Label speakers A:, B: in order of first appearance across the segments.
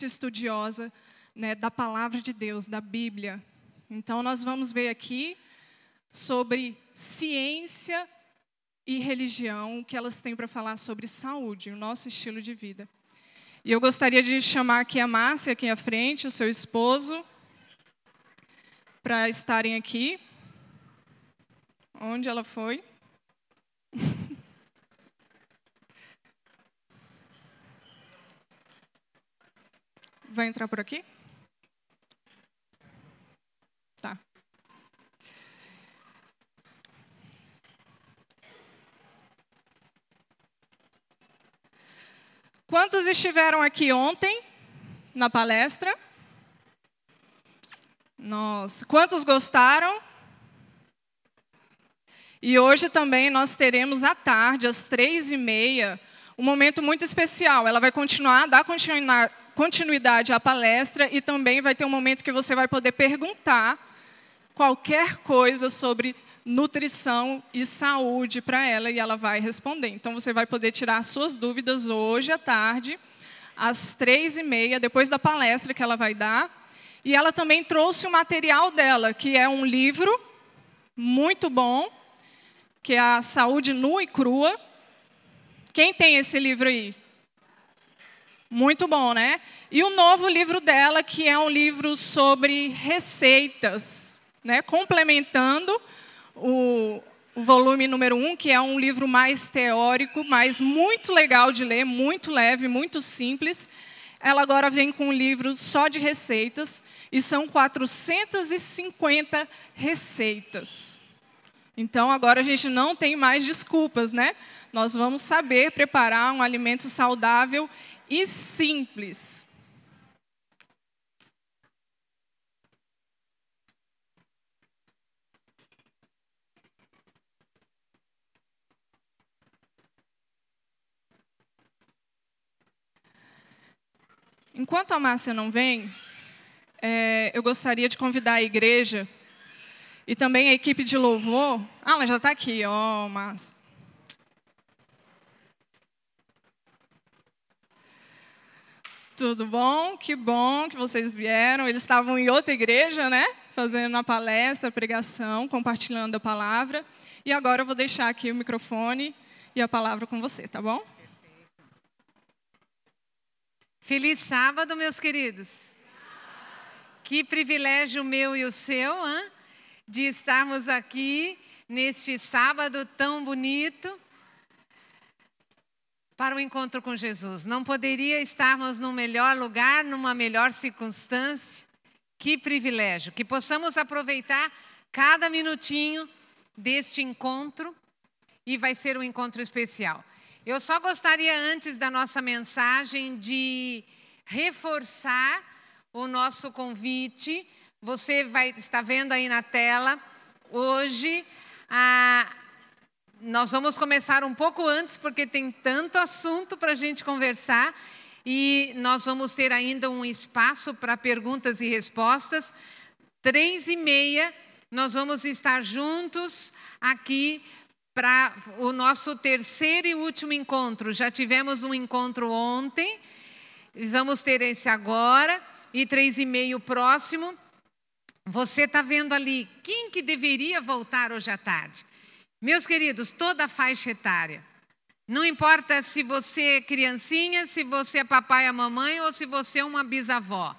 A: muito estudiosa né, da palavra de Deus, da Bíblia. Então, nós vamos ver aqui sobre ciência e religião, o que elas têm para falar sobre saúde, o nosso estilo de vida. E eu gostaria de chamar aqui a Márcia, aqui à frente, o seu esposo, para estarem aqui. Onde ela foi? Vai entrar por aqui? Tá. Quantos estiveram aqui ontem na palestra? Nossa, quantos gostaram? E hoje também nós teremos à tarde, às três e meia, um momento muito especial. Ela vai continuar, dar continuidade à palestra e também vai ter um momento que você vai poder perguntar qualquer coisa sobre nutrição e saúde para ela e ela vai responder. Então você vai poder tirar suas dúvidas hoje à tarde, às três e meia, depois da palestra que ela vai dar. E ela também trouxe o material dela, que é um livro muito bom, que é a Saúde Nua e Crua. Quem tem esse livro aí? Muito bom, né? E o novo livro dela, que é um livro sobre receitas, né? complementando o, o volume número um, que é um livro mais teórico, mas muito legal de ler, muito leve, muito simples. Ela agora vem com um livro só de receitas, e são 450 receitas. Então, agora a gente não tem mais desculpas, né? Nós vamos saber preparar um alimento saudável e simples. Enquanto a Márcia não vem, é, eu gostaria de convidar a igreja e também a equipe de louvor. Ah, ela já está aqui, ó, oh, Márcia. Tudo bom? Que bom que vocês vieram. Eles estavam em outra igreja, né? Fazendo a palestra, a pregação, compartilhando a palavra. E agora eu vou deixar aqui o microfone e a palavra com você, tá bom?
B: Feliz sábado, meus queridos. Que privilégio meu e o seu, hein? de estarmos aqui neste sábado tão bonito para o encontro com Jesus. Não poderia estarmos num melhor lugar, numa melhor circunstância. Que privilégio, que possamos aproveitar cada minutinho deste encontro e vai ser um encontro especial. Eu só gostaria, antes da nossa mensagem, de reforçar o nosso convite. Você vai estar vendo aí na tela. Hoje, a, nós vamos começar um pouco antes, porque tem tanto assunto para a gente conversar. E nós vamos ter ainda um espaço para perguntas e respostas. Três e meia, nós vamos estar juntos aqui para o nosso terceiro e último encontro. Já tivemos um encontro ontem, vamos ter esse agora, e três e meio próximo. Você está vendo ali quem que deveria voltar hoje à tarde? Meus queridos, toda faixa etária. Não importa se você é criancinha, se você é papai e mamãe ou se você é uma bisavó.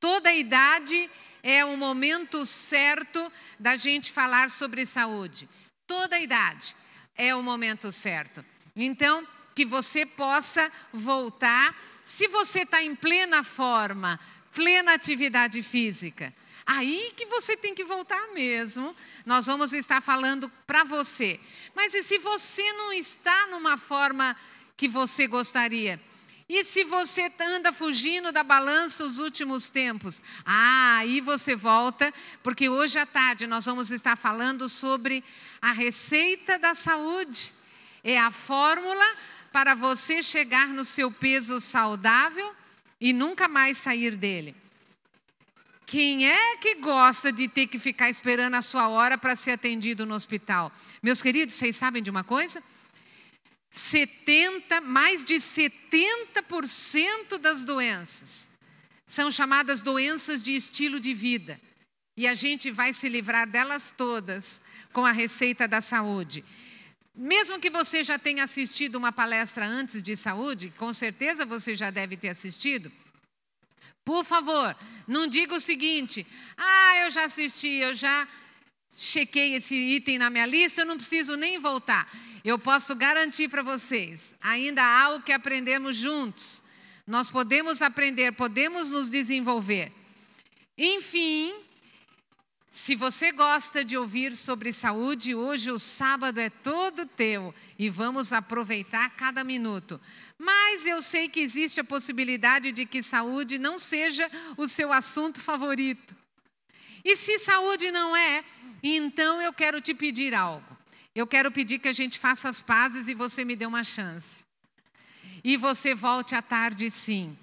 B: Toda idade é o momento certo da gente falar sobre saúde toda idade é o momento certo. Então, que você possa voltar, se você está em plena forma, plena atividade física, aí que você tem que voltar mesmo. Nós vamos estar falando para você. Mas e se você não está numa forma que você gostaria? E se você anda fugindo da balança os últimos tempos? Ah, aí você volta, porque hoje à tarde nós vamos estar falando sobre a receita da saúde. É a fórmula para você chegar no seu peso saudável e nunca mais sair dele. Quem é que gosta de ter que ficar esperando a sua hora para ser atendido no hospital? Meus queridos, vocês sabem de uma coisa? 70, mais de 70% das doenças São chamadas doenças de estilo de vida. E a gente vai se livrar delas todas com a receita da saúde. Mesmo que você já tenha assistido uma palestra antes de saúde, com certeza você já deve ter assistido. Por favor, não diga o seguinte: ah, eu já assisti, eu já chequei esse item na minha lista, eu não preciso nem voltar. Eu posso garantir para vocês, ainda há o que aprendemos juntos. Nós podemos aprender, podemos nos desenvolver. Enfim, se você gosta de ouvir sobre saúde, hoje o sábado é todo teu e vamos aproveitar cada minuto. Mas eu sei que existe a possibilidade de que saúde não seja o seu assunto favorito. E se saúde não é, então eu quero te pedir algo. Eu quero pedir que a gente faça as pazes e você me dê uma chance. E você volte à tarde, sim.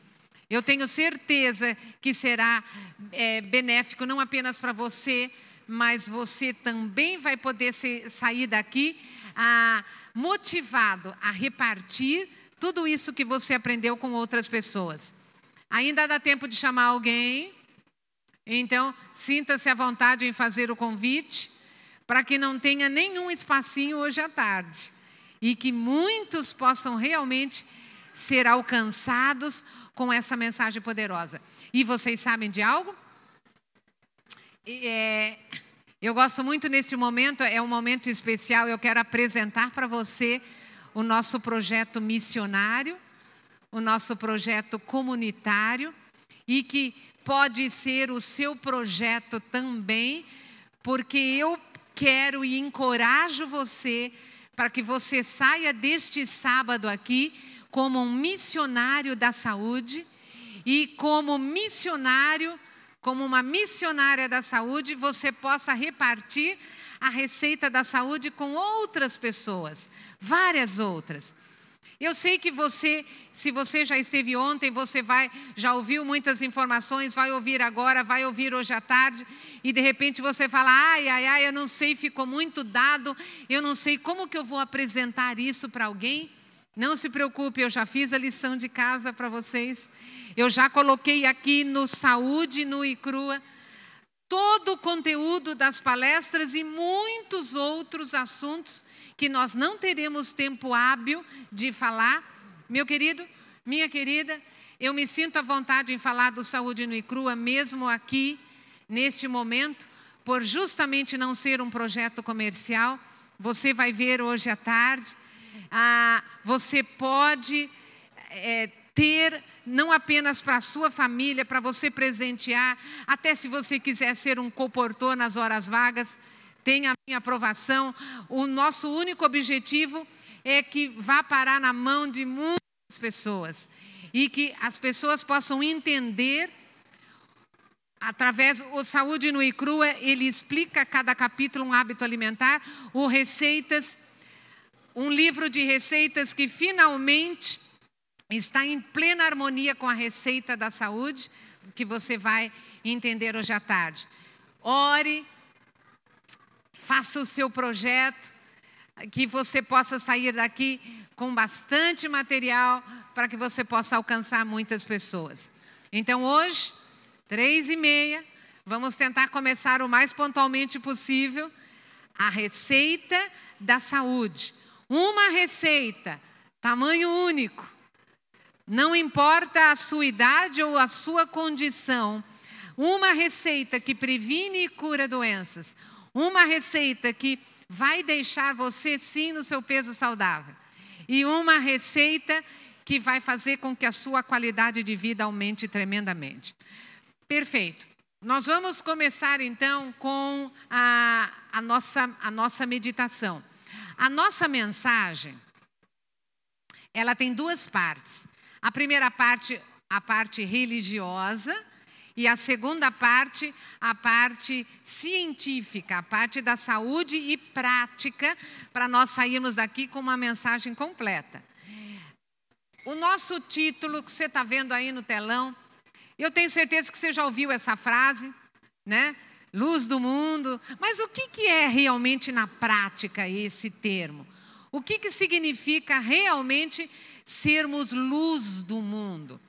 B: Eu tenho certeza que será é, benéfico não apenas para você, mas você também vai poder ser, sair daqui ah, motivado a repartir tudo isso que você aprendeu com outras pessoas. Ainda dá tempo de chamar alguém? Então, sinta-se à vontade em fazer o convite, para que não tenha nenhum espacinho hoje à tarde e que muitos possam realmente ser alcançados com essa mensagem poderosa. E vocês sabem de algo? É, eu gosto muito nesse momento, é um momento especial, eu quero apresentar para você o nosso projeto missionário, o nosso projeto comunitário, e que pode ser o seu projeto também, porque eu quero e encorajo você para que você saia deste sábado aqui como um missionário da saúde e como missionário, como uma missionária da saúde, você possa repartir a receita da saúde com outras pessoas, várias outras. Eu sei que você, se você já esteve ontem, você vai, já ouviu muitas informações, vai ouvir agora, vai ouvir hoje à tarde, e de repente você fala: ai, ai, ai, eu não sei, ficou muito dado, eu não sei como que eu vou apresentar isso para alguém. Não se preocupe, eu já fiz a lição de casa para vocês. Eu já coloquei aqui no Saúde, no Icrua, todo o conteúdo das palestras e muitos outros assuntos que nós não teremos tempo hábil de falar. Meu querido, minha querida, eu me sinto à vontade em falar do Saúde no Icrua, mesmo aqui, neste momento, por justamente não ser um projeto comercial. Você vai ver hoje à tarde ah, você pode é, ter, não apenas para a sua família, para você presentear, até se você quiser ser um comportor nas horas vagas, tem a minha aprovação. O nosso único objetivo é que vá parar na mão de muitas pessoas e que as pessoas possam entender através o Saúde no Icrua, ele explica cada capítulo um hábito alimentar, o Receitas um livro de receitas que finalmente está em plena harmonia com a receita da saúde, que você vai entender hoje à tarde. Ore, faça o seu projeto, que você possa sair daqui com bastante material para que você possa alcançar muitas pessoas. Então hoje, três e meia, vamos tentar começar o mais pontualmente possível a receita da saúde. Uma receita, tamanho único. Não importa a sua idade ou a sua condição. Uma receita que previne e cura doenças. Uma receita que vai deixar você sim no seu peso saudável. E uma receita que vai fazer com que a sua qualidade de vida aumente tremendamente. Perfeito. Nós vamos começar então com a, a, nossa, a nossa meditação. A nossa mensagem, ela tem duas partes. A primeira parte, a parte religiosa, e a segunda parte, a parte científica, a parte da saúde e prática, para nós sairmos daqui com uma mensagem completa. O nosso título que você está vendo aí no telão, eu tenho certeza que você já ouviu essa frase, né? luz do mundo. Mas o que, que é realmente na prática esse termo? O que, que significa realmente sermos luz do mundo?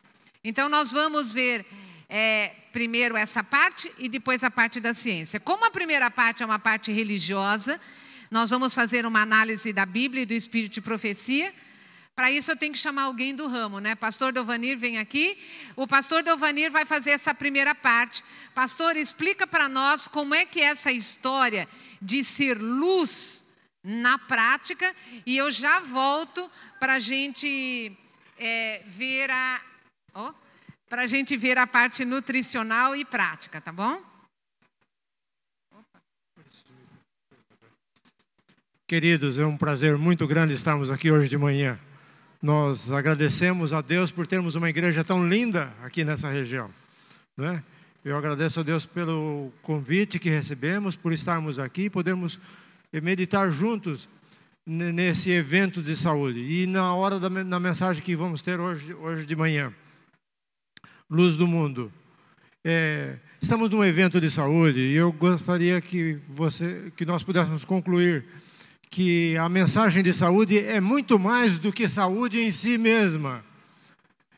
B: Então, nós vamos ver é, primeiro essa parte e depois a parte da ciência. Como a primeira parte é uma parte religiosa, nós vamos fazer uma análise da Bíblia e do Espírito de Profecia. Para isso eu tenho que chamar alguém do ramo, né? Pastor Delvanir vem aqui. O pastor Delvanir vai fazer essa primeira parte. Pastor, explica para nós como é que é essa história de ser luz na prática e eu já volto para a gente é, ver a oh, para a gente ver a parte nutricional e prática, tá bom?
C: Queridos, é um prazer muito grande estarmos aqui hoje de manhã. Nós agradecemos a Deus por termos uma igreja tão linda aqui nessa região. Né? Eu agradeço a Deus pelo convite que recebemos, por estarmos aqui e podermos meditar juntos nesse evento de saúde. E na hora da na mensagem que vamos ter hoje, hoje de manhã luz do mundo. É, estamos num evento de saúde e eu gostaria que você, que nós pudéssemos concluir que a mensagem de saúde é muito mais do que saúde em si mesma.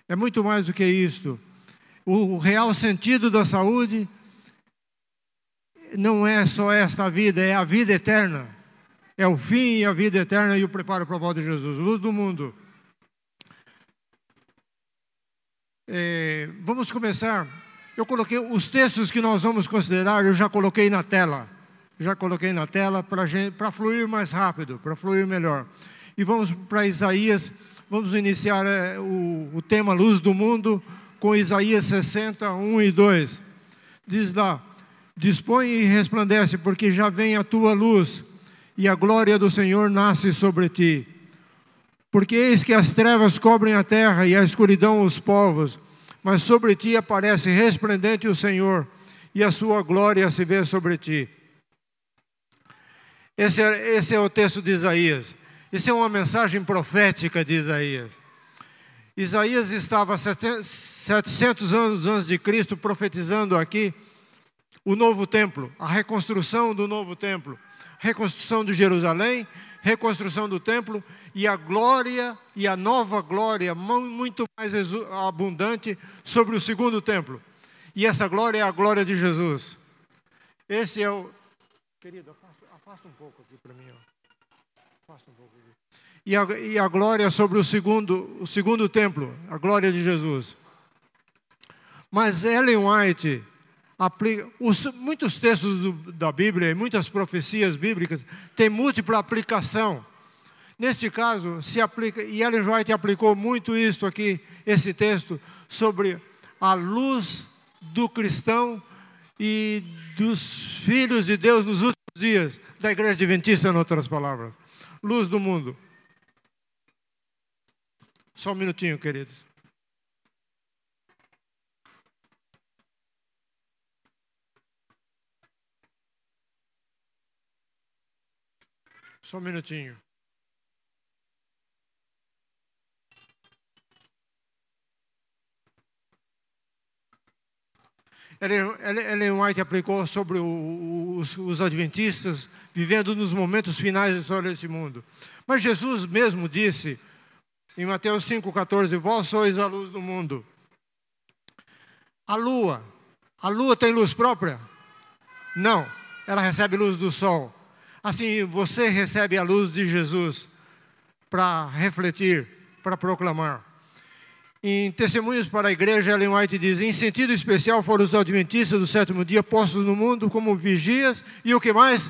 C: É muito mais do que isto. O real sentido da saúde não é só esta vida, é a vida eterna. É o fim e a vida eterna e o preparo para a volta de Jesus. Luz do mundo. É, vamos começar. Eu coloquei os textos que nós vamos considerar, eu já coloquei na tela. Já coloquei na tela para fluir mais rápido, para fluir melhor. E vamos para Isaías, vamos iniciar é, o, o tema Luz do Mundo com Isaías 60, 1 e 2. Diz lá: Dispõe e resplandece, porque já vem a tua luz, e a glória do Senhor nasce sobre ti. Porque eis que as trevas cobrem a terra e a escuridão os povos, mas sobre ti aparece resplendente o Senhor, e a sua glória se vê sobre ti. Esse é, esse é o texto de Isaías. Isso é uma mensagem profética de Isaías. Isaías estava 700 anos antes de Cristo profetizando aqui o novo templo, a reconstrução do novo templo, reconstrução de Jerusalém, reconstrução do templo e a glória e a nova glória muito mais abundante sobre o segundo templo. E essa glória é a glória de Jesus. Esse é o. Querido, afasta, afasta um pouco aqui para mim. Ó. Afasta um pouco aqui. E a, e a glória sobre o segundo, o segundo templo, a glória de Jesus. Mas Ellen White aplica. Os, muitos textos do, da Bíblia e muitas profecias bíblicas têm múltipla aplicação. Neste caso, se aplica, e Ellen White aplicou muito isso aqui, esse texto, sobre a luz do cristão e dos filhos de Deus nos últimos dias, da igreja adventista, em outras palavras. Luz do mundo. Só um minutinho, queridos. Só um minutinho. Ellen White aplicou sobre os, os adventistas vivendo nos momentos finais da história desse mundo. Mas Jesus mesmo disse, em Mateus 5,14: Vós sois a luz do mundo. A lua, a lua tem luz própria? Não, ela recebe luz do sol. Assim, você recebe a luz de Jesus para refletir, para proclamar. Em Testemunhos para a Igreja, Ellen White diz: em sentido especial foram os adventistas do sétimo dia postos no mundo como vigias e o que mais?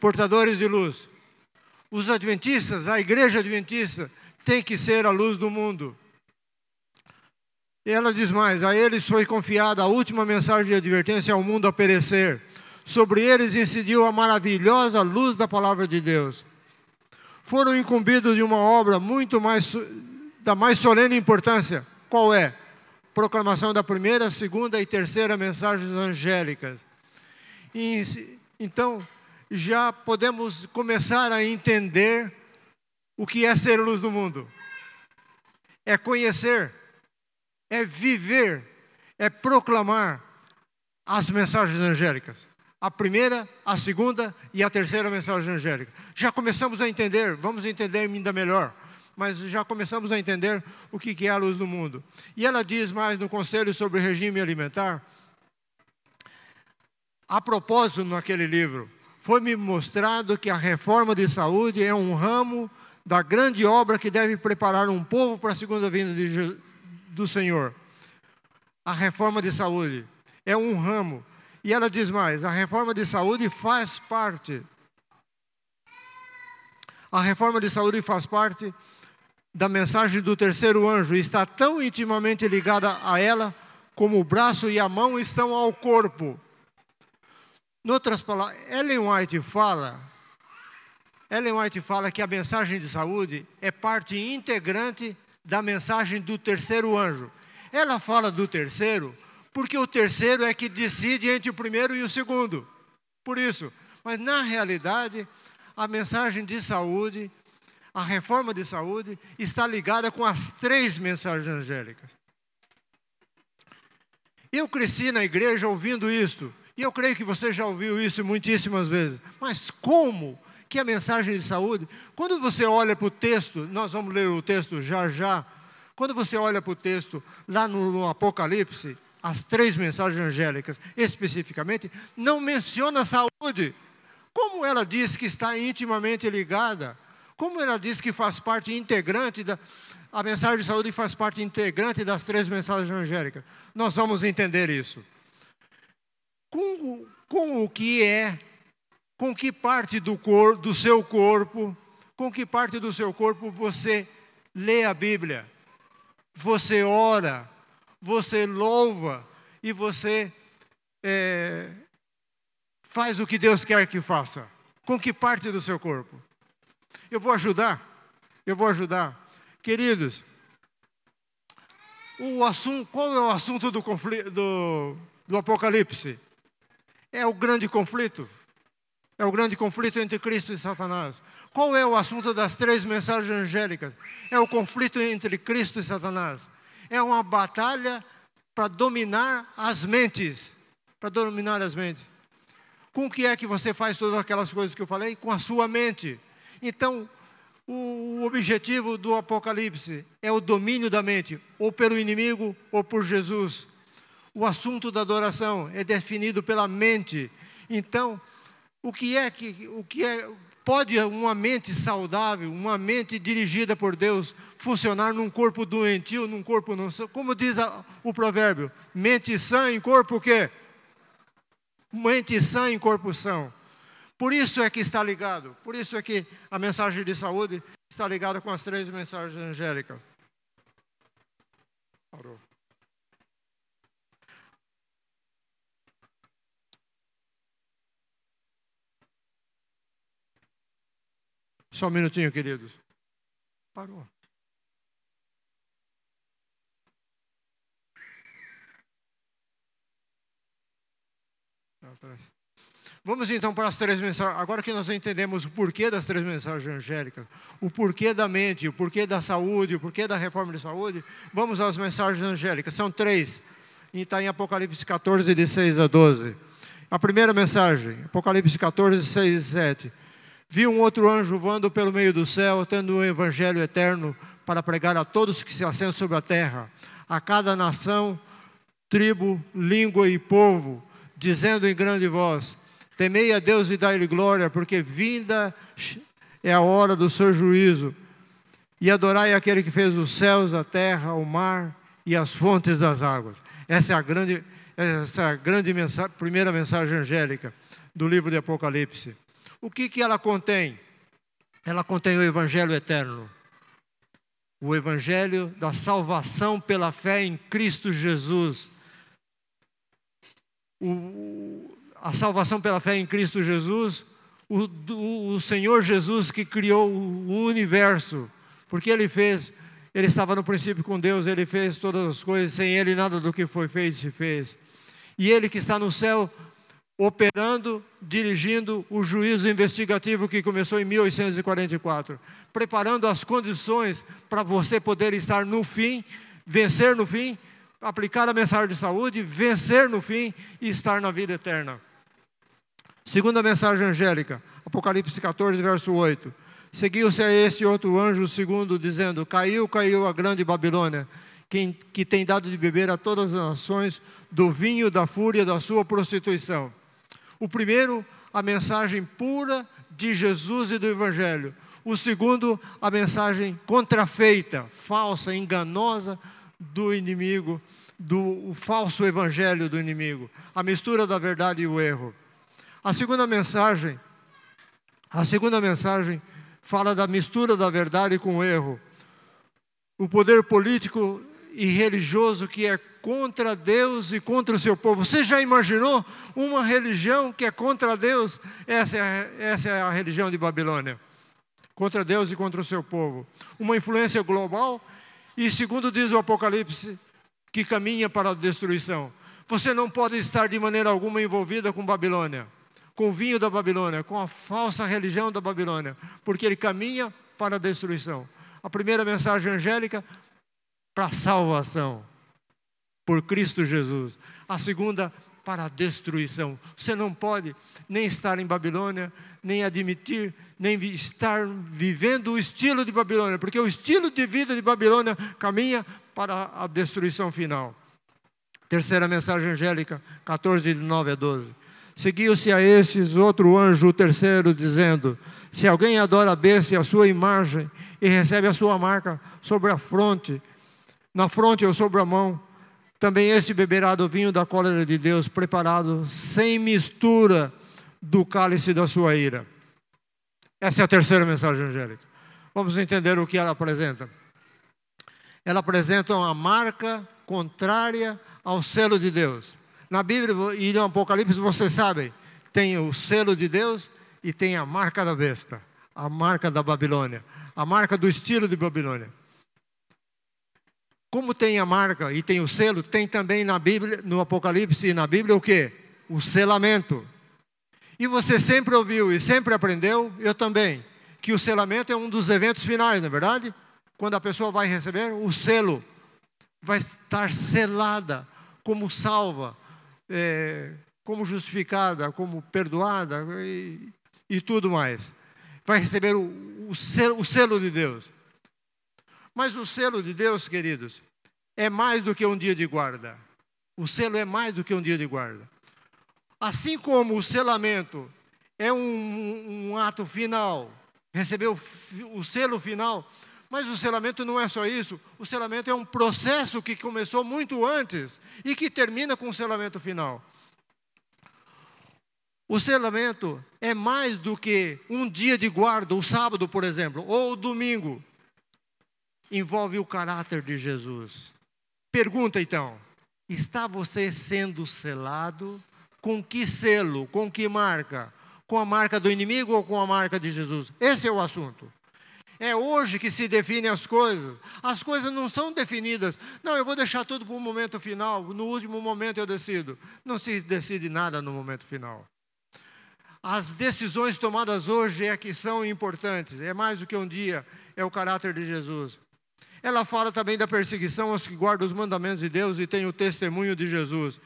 C: Portadores de luz. Os adventistas, a igreja adventista, tem que ser a luz do mundo. E ela diz mais: a eles foi confiada a última mensagem de advertência ao mundo a perecer. Sobre eles incidiu a maravilhosa luz da palavra de Deus. Foram incumbidos de uma obra muito mais da mais solene importância. Qual é? Proclamação da primeira, segunda e terceira mensagens angélicas. E, então, já podemos começar a entender o que é ser luz do mundo. É conhecer, é viver, é proclamar as mensagens angélicas. A primeira, a segunda e a terceira mensagem angélica. Já começamos a entender, vamos entender ainda melhor mas já começamos a entender o que é a luz do mundo. E ela diz mais no conselho sobre regime alimentar. A propósito, naquele livro, foi-me mostrado que a reforma de saúde é um ramo da grande obra que deve preparar um povo para a segunda vinda de, do Senhor. A reforma de saúde é um ramo. E ela diz mais: a reforma de saúde faz parte. A reforma de saúde faz parte da mensagem do terceiro anjo está tão intimamente ligada a ela como o braço e a mão estão ao corpo. Em outras palavras, Ellen White fala Ellen White fala que a mensagem de saúde é parte integrante da mensagem do terceiro anjo. Ela fala do terceiro porque o terceiro é que decide entre o primeiro e o segundo. Por isso, mas na realidade, a mensagem de saúde, a reforma de saúde, está ligada com as três mensagens angélicas. Eu cresci na igreja ouvindo isto, e eu creio que você já ouviu isso muitíssimas vezes. Mas como que a mensagem de saúde, quando você olha para o texto, nós vamos ler o texto já já, quando você olha para o texto lá no, no Apocalipse, as três mensagens angélicas especificamente, não menciona a saúde. Como ela diz que está intimamente ligada, como ela diz que faz parte integrante da. A mensagem de saúde faz parte integrante das três mensagens angélicas. Nós vamos entender isso. Com, com o que é com que parte do, cor, do seu corpo, com que parte do seu corpo você lê a Bíblia, você ora, você louva e você é, faz o que Deus quer que faça. Com que parte do seu corpo? Eu vou ajudar, eu vou ajudar. Queridos, o assunto, qual é o assunto do, conflito, do, do Apocalipse? É o grande conflito. É o grande conflito entre Cristo e Satanás. Qual é o assunto das três mensagens angélicas? É o conflito entre Cristo e Satanás. É uma batalha para dominar as mentes. Para dominar as mentes. Com o que é que você faz todas aquelas coisas que eu falei? Com a sua mente. Então, o objetivo do Apocalipse é o domínio da mente, ou pelo inimigo ou por Jesus. O assunto da adoração é definido pela mente. Então, o que é que o que é pode uma mente saudável, uma mente dirigida por Deus funcionar num corpo doentio, num corpo não são? Como diz a, o provérbio, mente sã em corpo o quê? Mente sã em corpo são. Por isso é que está ligado, por isso é que a mensagem de saúde está ligada com as três mensagens angélicas. Parou. Só um minutinho, queridos. Parou. Vamos então para as três mensagens. Agora que nós entendemos o porquê das três mensagens angélicas, o porquê da mente, o porquê da saúde, o porquê da reforma de saúde, vamos às mensagens angélicas. São três. E está em Apocalipse 14, de 6 a 12. A primeira mensagem, Apocalipse 14, 6 e 7. Vi um outro anjo voando pelo meio do céu, tendo o um evangelho eterno para pregar a todos que se assentam sobre a terra, a cada nação, tribo, língua e povo, dizendo em grande voz: Temei a Deus e dai-lhe glória, porque vinda é a hora do seu juízo. E adorai aquele que fez os céus, a terra, o mar e as fontes das águas. Essa é a grande, essa é a grande mensagem, primeira mensagem angélica do livro de Apocalipse. O que, que ela contém? Ela contém o Evangelho eterno. O Evangelho da salvação pela fé em Cristo Jesus. O, a salvação pela fé em Cristo Jesus, o, o, o Senhor Jesus que criou o universo, porque Ele fez, Ele estava no princípio com Deus, Ele fez todas as coisas, sem Ele nada do que foi feito se fez. E Ele que está no céu operando, dirigindo o juízo investigativo que começou em 1844, preparando as condições para você poder estar no fim, vencer no fim, aplicar a mensagem de saúde, vencer no fim e estar na vida eterna. Segunda mensagem angélica, Apocalipse 14, verso 8. Seguiu-se a este outro anjo segundo, dizendo: Caiu, caiu a grande Babilônia, que, que tem dado de beber a todas as nações do vinho da fúria da sua prostituição. O primeiro, a mensagem pura de Jesus e do Evangelho. O segundo, a mensagem contrafeita, falsa, enganosa do inimigo, do falso evangelho do inimigo, a mistura da verdade e o erro. A segunda mensagem, a segunda mensagem fala da mistura da verdade com o erro. O poder político e religioso que é contra Deus e contra o seu povo. Você já imaginou uma religião que é contra Deus? Essa é, essa é a religião de Babilônia. Contra Deus e contra o seu povo. Uma influência global e, segundo diz o Apocalipse, que caminha para a destruição. Você não pode estar de maneira alguma envolvida com Babilônia, com o vinho da Babilônia, com a falsa religião da Babilônia, porque ele caminha para a destruição. A primeira mensagem angélica para a salvação por Cristo Jesus. A segunda, para a destruição. Você não pode nem estar em Babilônia, nem admitir, nem estar vivendo o estilo de Babilônia, porque o estilo de vida de Babilônia caminha para a destruição final. Terceira mensagem angélica, 14, de 9 a 12. Seguiu-se a esses outro anjo, o terceiro, dizendo: Se alguém adora a besta e a sua imagem, e recebe a sua marca sobre a fronte, na fronte ou sobre a mão, também esse beberá do vinho da cólera de Deus, preparado sem mistura do cálice da sua ira. Essa é a terceira mensagem angélica. Vamos entender o que ela apresenta. Ela apresenta uma marca contrária ao selo de Deus. Na Bíblia e no Apocalipse, vocês sabem, tem o selo de Deus e tem a marca da besta, a marca da Babilônia, a marca do estilo de Babilônia. Como tem a marca e tem o selo, tem também na Bíblia, no Apocalipse e na Bíblia o que? O selamento. E você sempre ouviu e sempre aprendeu, eu também, que o selamento é um dos eventos finais, não é verdade? Quando a pessoa vai receber o selo, vai estar selada como salva, é, como justificada, como perdoada e, e, tudo mais. Vai receber o, o, selo, o selo de Deus. Mas o selo de Deus, queridos, é mais do que um dia de guarda. O selo é mais do que um dia de guarda. Assim como o selamento é um, um ato final, receber o, o selo final, mas o selamento não é só isso. O selamento é um processo que começou muito antes e que termina com o selamento final. O selamento é mais do que um dia de guarda, o sábado, por exemplo, ou o domingo. Envolve o caráter de Jesus. Pergunta então: está você sendo selado? Com que selo? Com que marca? Com a marca do inimigo ou com a marca de Jesus? Esse é o assunto. É hoje que se definem as coisas. As coisas não são definidas. Não, eu vou deixar tudo para o momento final. No último momento eu decido. Não se decide nada no momento final. As decisões tomadas hoje é que são importantes. É mais do que um dia. É o caráter de Jesus. Ela fala também da perseguição aos que guardam os mandamentos de Deus e têm o testemunho de Jesus.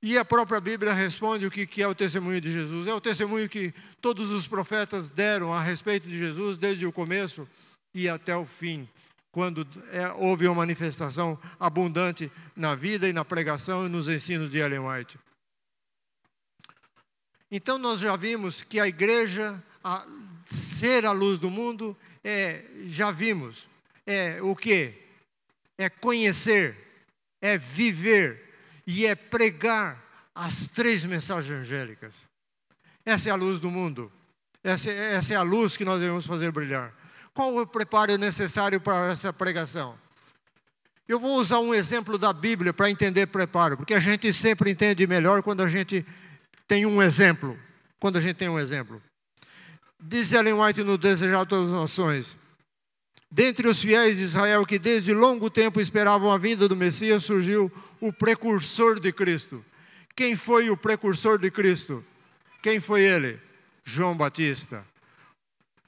C: E a própria Bíblia responde o que é o testemunho de Jesus. É o testemunho que todos os profetas deram a respeito de Jesus, desde o começo e até o fim, quando é, houve uma manifestação abundante na vida e na pregação e nos ensinos de Ellen White. Então, nós já vimos que a igreja, a ser a luz do mundo, é, já vimos, é o que? É conhecer, é viver e é pregar as três mensagens angélicas. Essa é a luz do mundo. Essa, essa é a luz que nós devemos fazer brilhar. Qual o preparo necessário para essa pregação? Eu vou usar um exemplo da Bíblia para entender preparo, porque a gente sempre entende melhor quando a gente tem um exemplo. Quando a gente tem um exemplo. Diz Ellen White no Desejar Todas as Nações: Dentre os fiéis de Israel que desde longo tempo esperavam a vinda do Messias, surgiu o precursor de Cristo. Quem foi o precursor de Cristo? Quem foi ele? João Batista.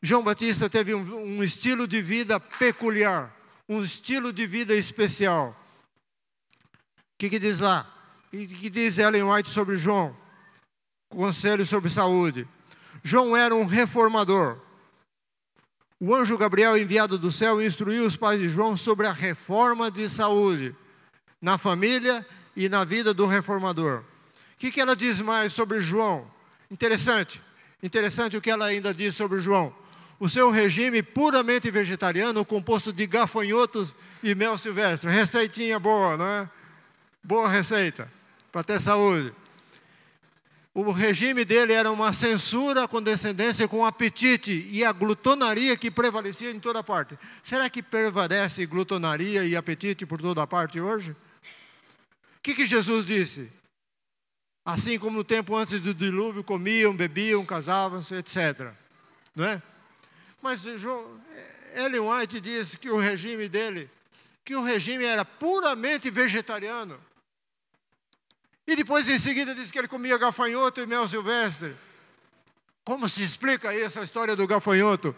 C: João Batista teve um, um estilo de vida peculiar, um estilo de vida especial. O que, que diz lá? O que diz Ellen White sobre João? Conselho sobre saúde. João era um reformador O anjo Gabriel, enviado do céu, instruiu os pais de João sobre a reforma de saúde na família e na vida do reformador. O que, que ela diz mais sobre João? Interessante, interessante o que ela ainda diz sobre João. O seu regime puramente vegetariano, composto de gafanhotos e mel silvestre. Receitinha boa, não é? Boa receita, para ter saúde. O regime dele era uma censura condescendência com apetite e a glutonaria que prevalecia em toda parte. Será que prevalece glutonaria e apetite por toda parte hoje? O que, que Jesus disse? Assim como no tempo antes do dilúvio comiam, bebiam, casavam-se, etc. Não é? Mas Ellen White disse que o regime dele, que o regime era puramente vegetariano. E depois, em seguida, disse que ele comia gafanhoto e mel silvestre. Como se explica aí essa história do gafanhoto?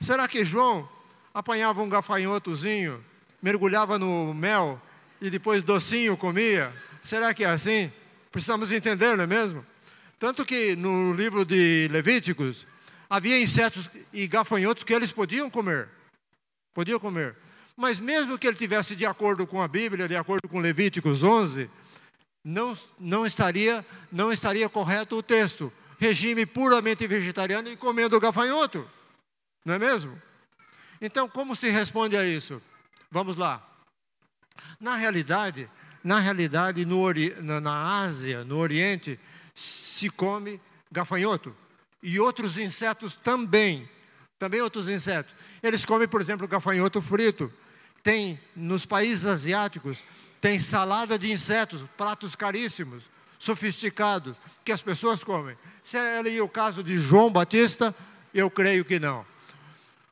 C: Será que João apanhava um gafanhotozinho, mergulhava no mel e depois docinho comia? Será que é assim? Precisamos entender, não é mesmo? Tanto que no livro de Levíticos, havia insetos e gafanhotos que eles podiam comer. Podiam comer. Mas mesmo que ele tivesse de acordo com a Bíblia, de acordo com Levíticos 11, não, não, estaria, não estaria correto o texto. Regime puramente vegetariano e comendo gafanhoto. Não é mesmo? Então, como se responde a isso? Vamos lá. Na realidade, na realidade, no, na, na Ásia, no Oriente, se come gafanhoto. E outros insetos também. Também outros insetos. Eles comem, por exemplo, gafanhoto frito. Tem, nos países asiáticos, tem salada de insetos, pratos caríssimos, sofisticados, que as pessoas comem. Se é o caso de João Batista, eu creio que não.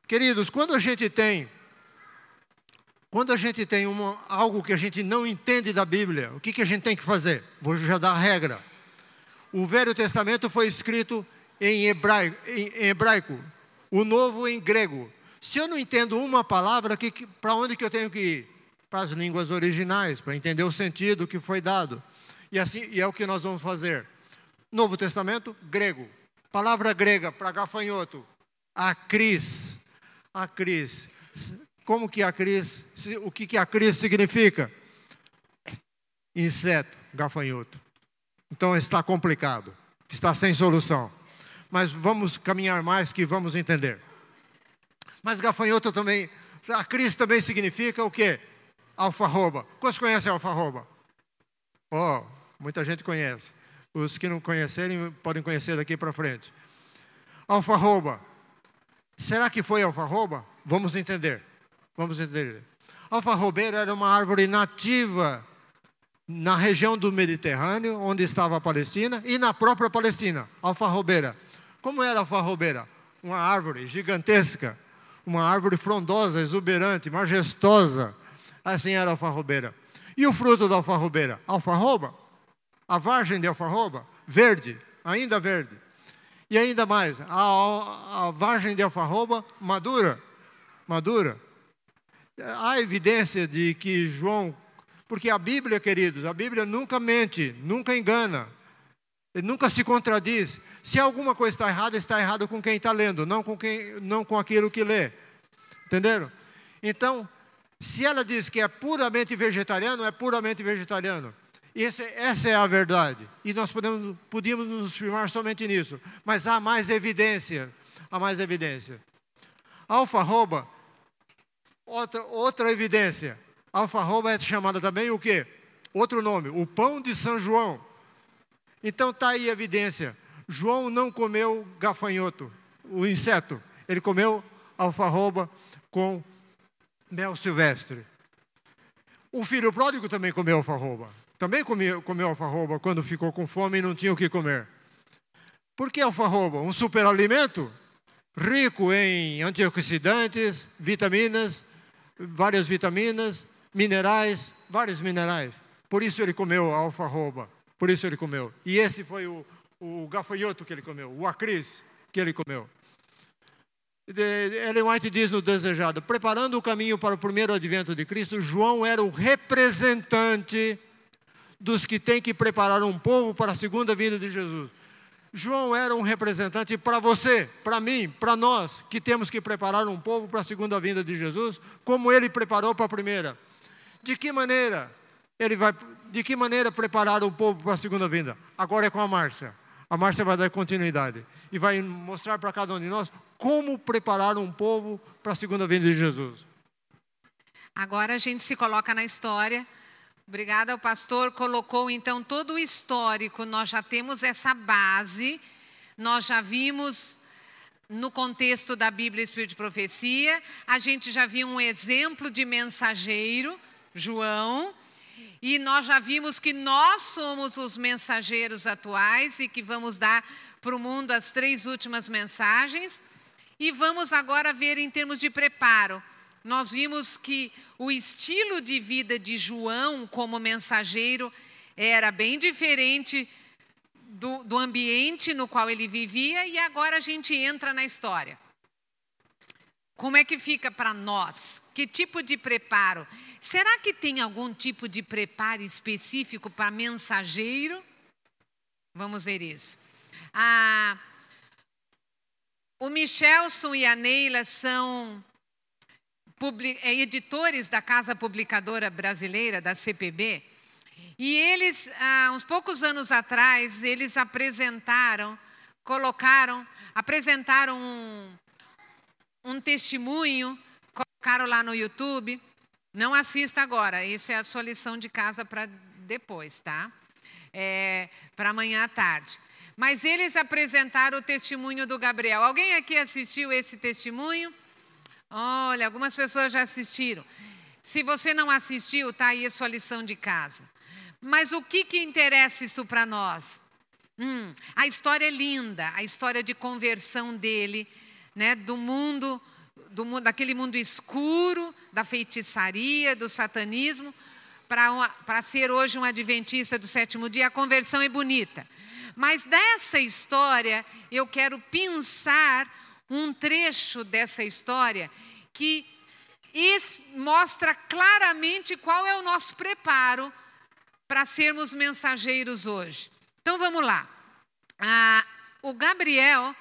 C: Queridos, quando a gente tem quando a gente tem uma, algo que a gente não entende da Bíblia, o que, que a gente tem que fazer? Vou já dar a regra. O Velho Testamento foi escrito em hebraico, em hebraico, o Novo em grego. Se eu não entendo uma palavra, para onde que eu tenho que ir? Para as línguas originais, para entender o sentido que foi dado. E assim e é o que nós vamos fazer. Novo Testamento, grego. Palavra grega para gafanhoto, acris. Acris. Como que acris? O que que acris significa? Inseto, gafanhoto. Então está complicado, está sem solução. Mas vamos caminhar mais que vamos entender. Mas gafanhoto também, acris também significa o quê? Alfarroba. Quantos conhecem alfarroba? Oh, muita gente conhece. Os que não conhecerem podem conhecer daqui para frente. Alfarroba. Será que foi alfarroba? Vamos entender. Vamos entender. Alfarrobeira era uma árvore nativa na região do Mediterrâneo, onde estava a Palestina, e na própria Palestina, alfarrobeira. Como era a alfarrobeira? Uma árvore gigantesca, uma árvore frondosa, exuberante, majestosa, A alfarrobeira. E o fruto da alfarrobeira? Alfarroba. A vargem de alfarroba, verde, ainda verde. E ainda mais, a, a vargem de alfarroba madura, madura. Há evidência de que João, porque a Bíblia, queridos, a Bíblia nunca mente, nunca engana, nunca se contradiz. Se alguma coisa está errada, está errado com quem está lendo, não com, quem, não com aquilo que lê. Entenderam? Então, se ela diz que é puramente vegetariano, é puramente vegetariano. Esse, essa é a verdade. E nós podemos, podíamos nos firmar somente nisso. Mas há mais evidência. Há mais evidência. Alfarroba, outra, outra evidência. Alfarroba é chamada também o quê? Outro nome, o pão de São João. Então está aí a evidência. João não comeu gafanhoto, o inseto. Ele comeu alfarroba com mel silvestre. O filho pródigo também comeu alfarroba. Também comeu, comeu alfarroba quando ficou com fome e não tinha o que comer. Por que alfarroba? Um superalimento rico em antioxidantes, vitaminas, várias vitaminas, minerais, vários minerais. Por isso ele comeu a alfarroba. Por isso ele comeu. E esse foi o, o gafanhoto que ele comeu, o acris que ele comeu. Ellen White diz no Desejado: preparando o caminho para o primeiro advento de Cristo, João era o representante dos que têm que preparar um povo para a segunda vinda de Jesus. João era um representante para você, para mim, para nós, que temos que preparar um povo para a segunda vinda de Jesus, como ele preparou para a primeira. De que maneira ele vai, de que maneira preparar o povo para a segunda vinda? Agora é com a Márcia. A Márcia vai dar continuidade e vai mostrar para cada um de nós como preparar um povo para a segunda vinda de Jesus.
B: Agora a gente se coloca na história. Obrigada, o pastor colocou então todo o histórico. Nós já temos essa base. Nós já vimos no contexto da Bíblia Espírito de Profecia, a gente já viu um exemplo de mensageiro, João, e nós já vimos que nós somos os mensageiros atuais e que vamos dar para o mundo as três últimas mensagens. E vamos agora ver em termos de preparo nós vimos que o estilo de vida de João como mensageiro era bem diferente do, do ambiente no qual ele vivia, e agora a gente entra na história. Como é que fica para nós? Que tipo de preparo? Será que tem algum tipo de preparo específico para mensageiro? Vamos ver isso. Ah, o Michelson e a Neila são é, editores da Casa Publicadora Brasileira, da CPB, e eles, há uns poucos anos atrás, eles apresentaram, colocaram, apresentaram um, um testemunho, colocaram lá no YouTube. Não assista agora, isso é a sua lição de casa para depois, tá? É, para amanhã à tarde. Mas eles apresentaram o testemunho do Gabriel. Alguém aqui assistiu esse testemunho? Olha, algumas pessoas já assistiram. Se você não assistiu, está aí a sua lição de casa. Mas o que, que interessa isso para nós? Hum, a história é linda, a história de conversão dele, né, do mundo, do daquele mundo escuro, da feitiçaria, do satanismo, para ser hoje um adventista do sétimo dia. A conversão é bonita. Mas dessa história eu quero pensar um trecho dessa história que mostra claramente qual é o nosso preparo para sermos mensageiros hoje. Então vamos lá. Ah, o Gabriel,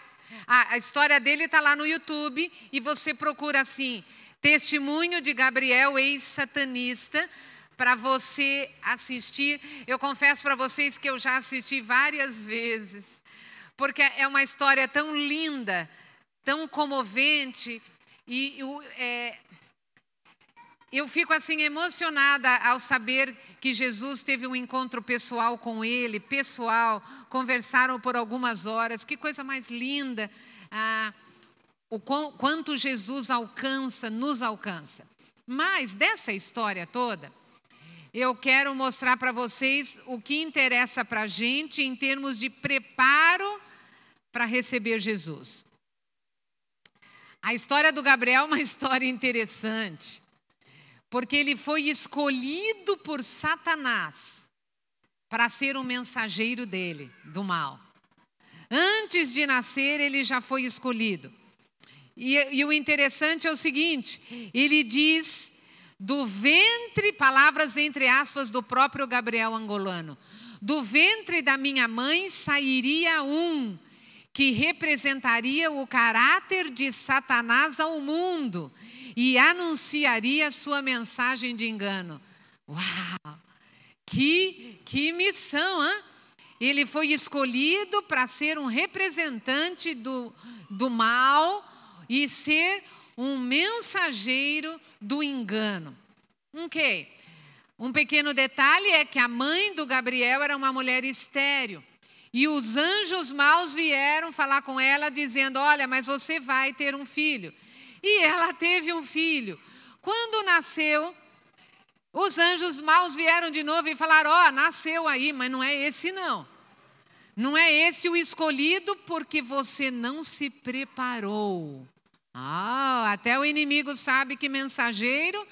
B: a, a história dele está lá no YouTube e você procura assim: Testemunho de Gabriel, ex-satanista, para você assistir. Eu confesso para vocês que eu já assisti várias vezes, porque é uma história tão linda tão comovente e é, eu fico assim emocionada ao saber que Jesus teve um encontro pessoal com ele, pessoal, conversaram por algumas horas, que coisa mais linda, ah, o quanto Jesus alcança, nos alcança. Mas dessa história toda, eu quero mostrar para vocês o que interessa para a gente em termos de preparo para receber Jesus. A história do Gabriel é uma história interessante, porque ele foi escolhido por Satanás para ser um mensageiro dele, do mal. Antes de nascer, ele já foi escolhido. E, e o interessante é o seguinte: ele diz do ventre, palavras entre aspas do próprio Gabriel angolano, do ventre da minha mãe sairia um que representaria o caráter de Satanás ao mundo e anunciaria sua mensagem de engano. Uau! Que, que missão, hein? Ele foi escolhido para ser um representante do, do mal e ser um mensageiro do engano. Ok. Um pequeno detalhe é que a mãe do Gabriel era uma mulher estéril. E os anjos maus vieram falar com ela, dizendo: Olha, mas você vai ter um filho. E ela teve um filho. Quando nasceu, os anjos maus vieram de novo e falaram: Ó, oh, nasceu aí, mas não é esse não. Não é esse o escolhido porque você não se preparou. Ah, até o inimigo sabe que mensageiro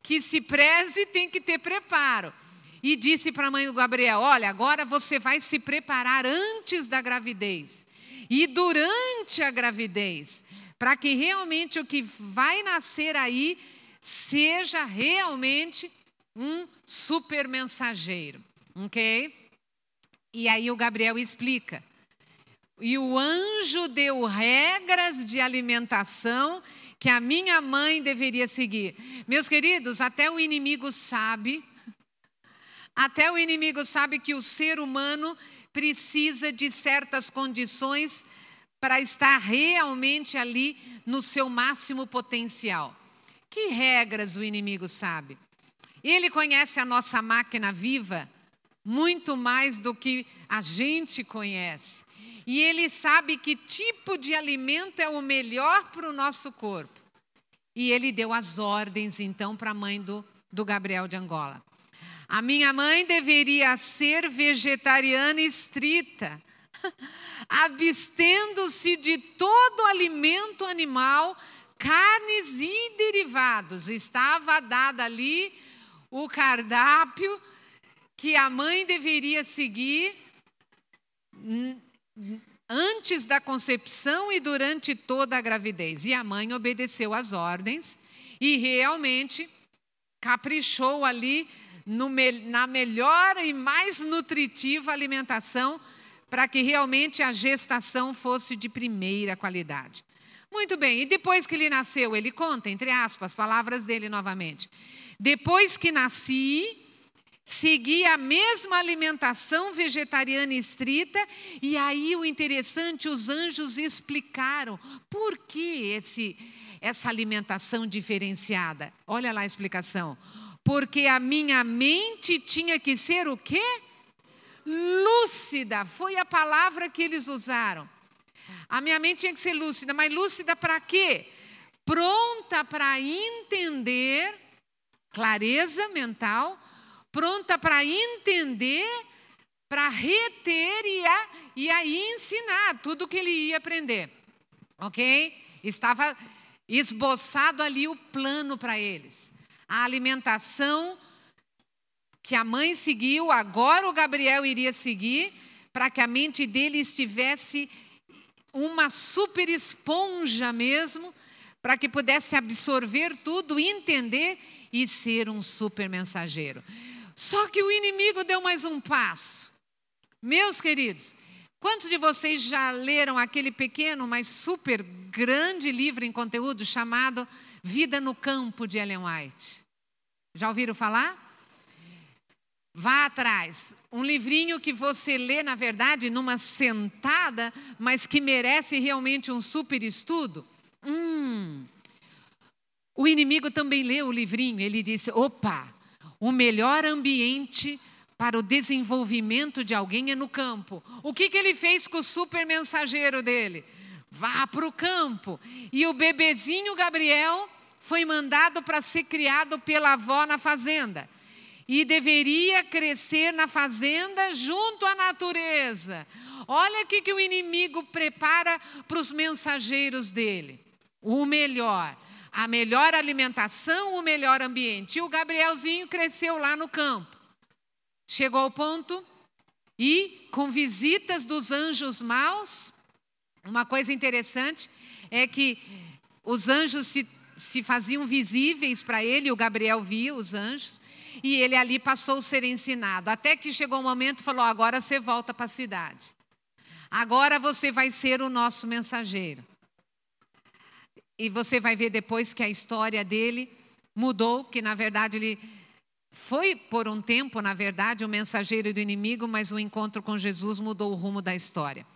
B: que se preze tem que ter preparo e disse para a mãe do Gabriel: Olha, agora você vai se preparar antes da gravidez e durante a gravidez, para que realmente o que vai nascer aí seja realmente um super mensageiro. Ok? E aí o Gabriel explica. E o anjo deu regras de alimentação que a minha mãe deveria seguir. Meus queridos, até o inimigo sabe, até o inimigo sabe que o ser humano precisa de certas condições para estar realmente ali no seu máximo potencial. Que regras o inimigo sabe? Ele conhece a nossa máquina viva muito mais do que a gente conhece. E ele sabe que tipo de alimento é o melhor para o nosso corpo. E ele deu as ordens, então, para a mãe do, do Gabriel de Angola. A minha mãe deveria ser vegetariana estrita, abstendo-se de todo alimento animal, carnes e derivados. Estava dada ali o cardápio que a mãe deveria seguir antes da concepção e durante toda a gravidez. E a mãe obedeceu às ordens e realmente caprichou ali no, na melhor e mais nutritiva alimentação para que realmente a gestação fosse de primeira qualidade. Muito bem, e depois que ele nasceu, ele conta, entre aspas, palavras dele novamente. Depois que nasci, segui a mesma alimentação vegetariana estrita, e aí o interessante, os anjos explicaram por que esse, essa alimentação diferenciada. Olha lá a explicação. Porque a minha mente tinha que ser o quê? Lúcida, foi a palavra que eles usaram. A minha mente tinha que ser lúcida, mas lúcida para quê? Pronta para entender, clareza mental, pronta para entender, para reter e, a, e aí ensinar tudo o que ele ia aprender. Ok? Estava esboçado ali o plano para eles. A alimentação que a mãe seguiu, agora o Gabriel iria seguir, para que a mente dele estivesse uma super esponja mesmo, para que pudesse absorver tudo, entender e ser um super mensageiro. Só que o inimigo deu mais um passo. Meus queridos, quantos de vocês já leram aquele pequeno, mas super grande livro em conteúdo chamado Vida no Campo de Ellen White? Já ouviram falar? Vá atrás. Um livrinho que você lê, na verdade, numa sentada, mas que merece realmente um super estudo. Hum. O inimigo também leu o livrinho. Ele disse: opa, o melhor ambiente para o desenvolvimento de alguém é no campo. O que, que ele fez com o super mensageiro dele? Vá para o campo. E o bebezinho Gabriel foi mandado para ser criado pela avó na fazenda e deveria crescer na fazenda junto à natureza. Olha o que o inimigo prepara para os mensageiros dele: o melhor, a melhor alimentação, o melhor ambiente. E o Gabrielzinho cresceu lá no campo. Chegou ao ponto e, com visitas dos anjos maus, uma coisa interessante é que os anjos se, se faziam visíveis para ele, o Gabriel via os anjos, e ele ali passou a ser ensinado. Até que chegou um momento falou: agora você volta para a cidade. Agora você vai ser o nosso mensageiro. E você vai ver depois que a história dele mudou, que na verdade ele foi por um tempo, na verdade, o mensageiro do inimigo, mas o encontro com Jesus mudou o rumo da história.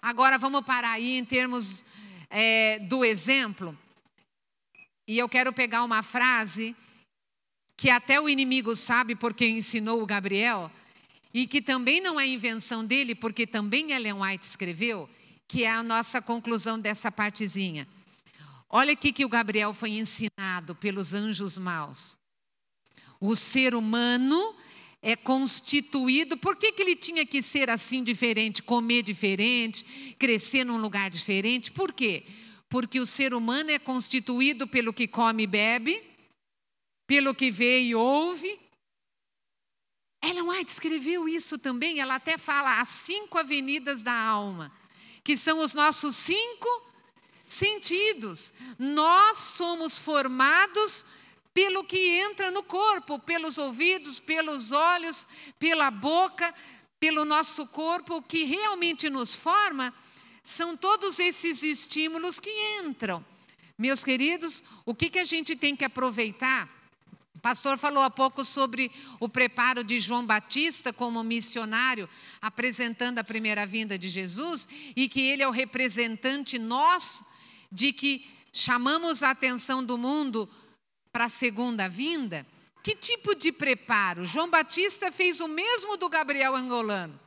B: Agora vamos parar aí em termos é, do exemplo. E eu quero pegar uma frase que até o inimigo sabe porque ensinou o Gabriel, e que também não é invenção dele, porque também Ellen White escreveu, que é a nossa conclusão dessa partezinha. Olha aqui que o Gabriel foi ensinado pelos anjos maus. O ser humano é constituído, por que, que ele tinha que ser assim diferente, comer diferente, crescer num lugar diferente? Por quê? Porque o ser humano é constituído pelo que come e bebe, pelo que vê e ouve. Ellen White escreveu isso também, ela até fala as cinco avenidas da alma, que são os nossos cinco sentidos. Nós somos formados pelo que entra no corpo, pelos ouvidos, pelos olhos, pela boca, pelo nosso corpo, o que realmente nos forma São todos esses estímulos que entram. Meus queridos, o que, que a gente tem que aproveitar? O pastor falou há pouco sobre o preparo de João Batista como missionário, apresentando a primeira vinda de Jesus, e que ele é o representante nosso de que chamamos a atenção do mundo para a segunda vinda. Que tipo de preparo? João Batista fez o mesmo do Gabriel Angolano.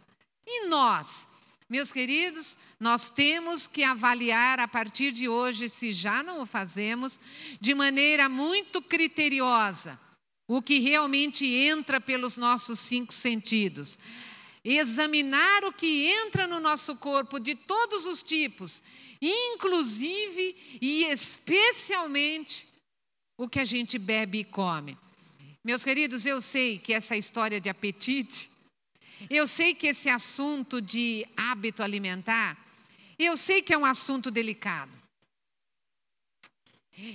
B: E nós? Meus queridos, nós temos que avaliar a partir de hoje, se já não o fazemos, de maneira muito criteriosa, o que realmente entra pelos nossos cinco sentidos. Examinar o que entra no nosso corpo de todos os tipos, inclusive e especialmente o que a gente bebe e come. Meus queridos, eu sei que essa história de apetite eu sei que esse assunto de hábito alimentar, eu sei que é um assunto delicado.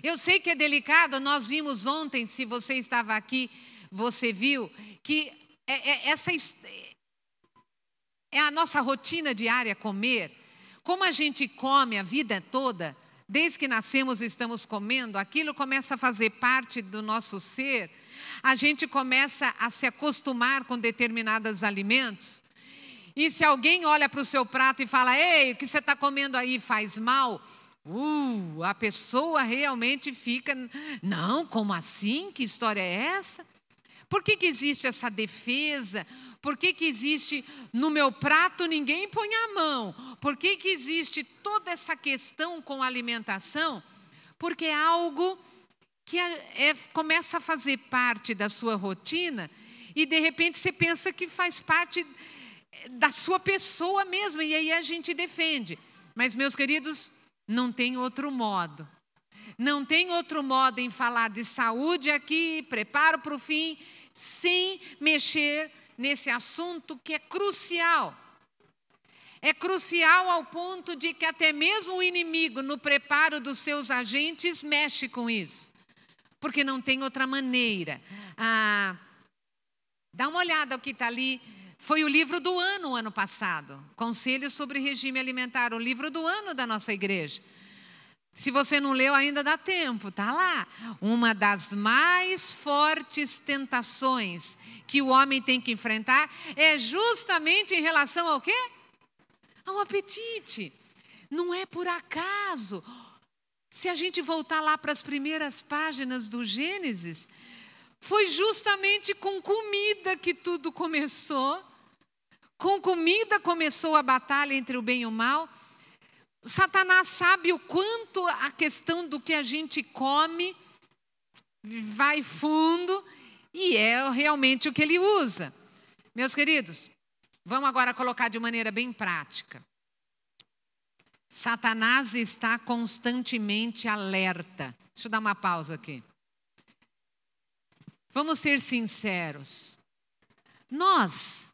B: Eu sei que é delicado, nós vimos ontem, se você estava aqui, você viu, que é, é, essa é a nossa rotina diária comer. Como a gente come a vida toda, desde que nascemos estamos comendo, aquilo começa a fazer parte do nosso ser a gente começa a se acostumar com determinados alimentos. E se alguém olha para o seu prato e fala, ei, o que você está comendo aí faz mal? Uh, a pessoa realmente fica, não, como assim? Que história é essa? Por que, que existe essa defesa? Por que, que existe no meu prato ninguém põe a mão? Por que, que existe toda essa questão com alimentação? Porque é algo que é, é, começa a fazer parte da sua rotina e de repente você pensa que faz parte eh, da sua pessoa mesmo, e aí a gente defende. Mas, meus queridos, não tem outro modo. Não tem outro modo em falar de saúde aqui, preparo para o fim, sem mexer nesse assunto que é crucial. É crucial ao ponto de que até mesmo o inimigo, no preparo dos seus agentes, mexe com isso porque não tem outra maneira. Ah, dá uma olhada o que está ali. Foi o livro do ano, ano passado. Conselhos sobre regime alimentar, o livro do ano da nossa igreja. Se você não leu, ainda dá tempo, tá lá. Uma das mais fortes tentações que o homem tem que enfrentar é justamente em relação ao quê? Ao apetite. Não é por acaso. Se a gente voltar lá para as primeiras páginas do Gênesis, foi justamente com comida que tudo começou. Com comida começou a batalha entre o bem e o mal. Satanás sabe o quanto a questão do que a gente come vai fundo e é realmente o que ele usa. Meus queridos, vamos agora colocar de maneira bem prática. Satanás está constantemente alerta. Deixa eu dar uma pausa aqui. Vamos ser sinceros. Nós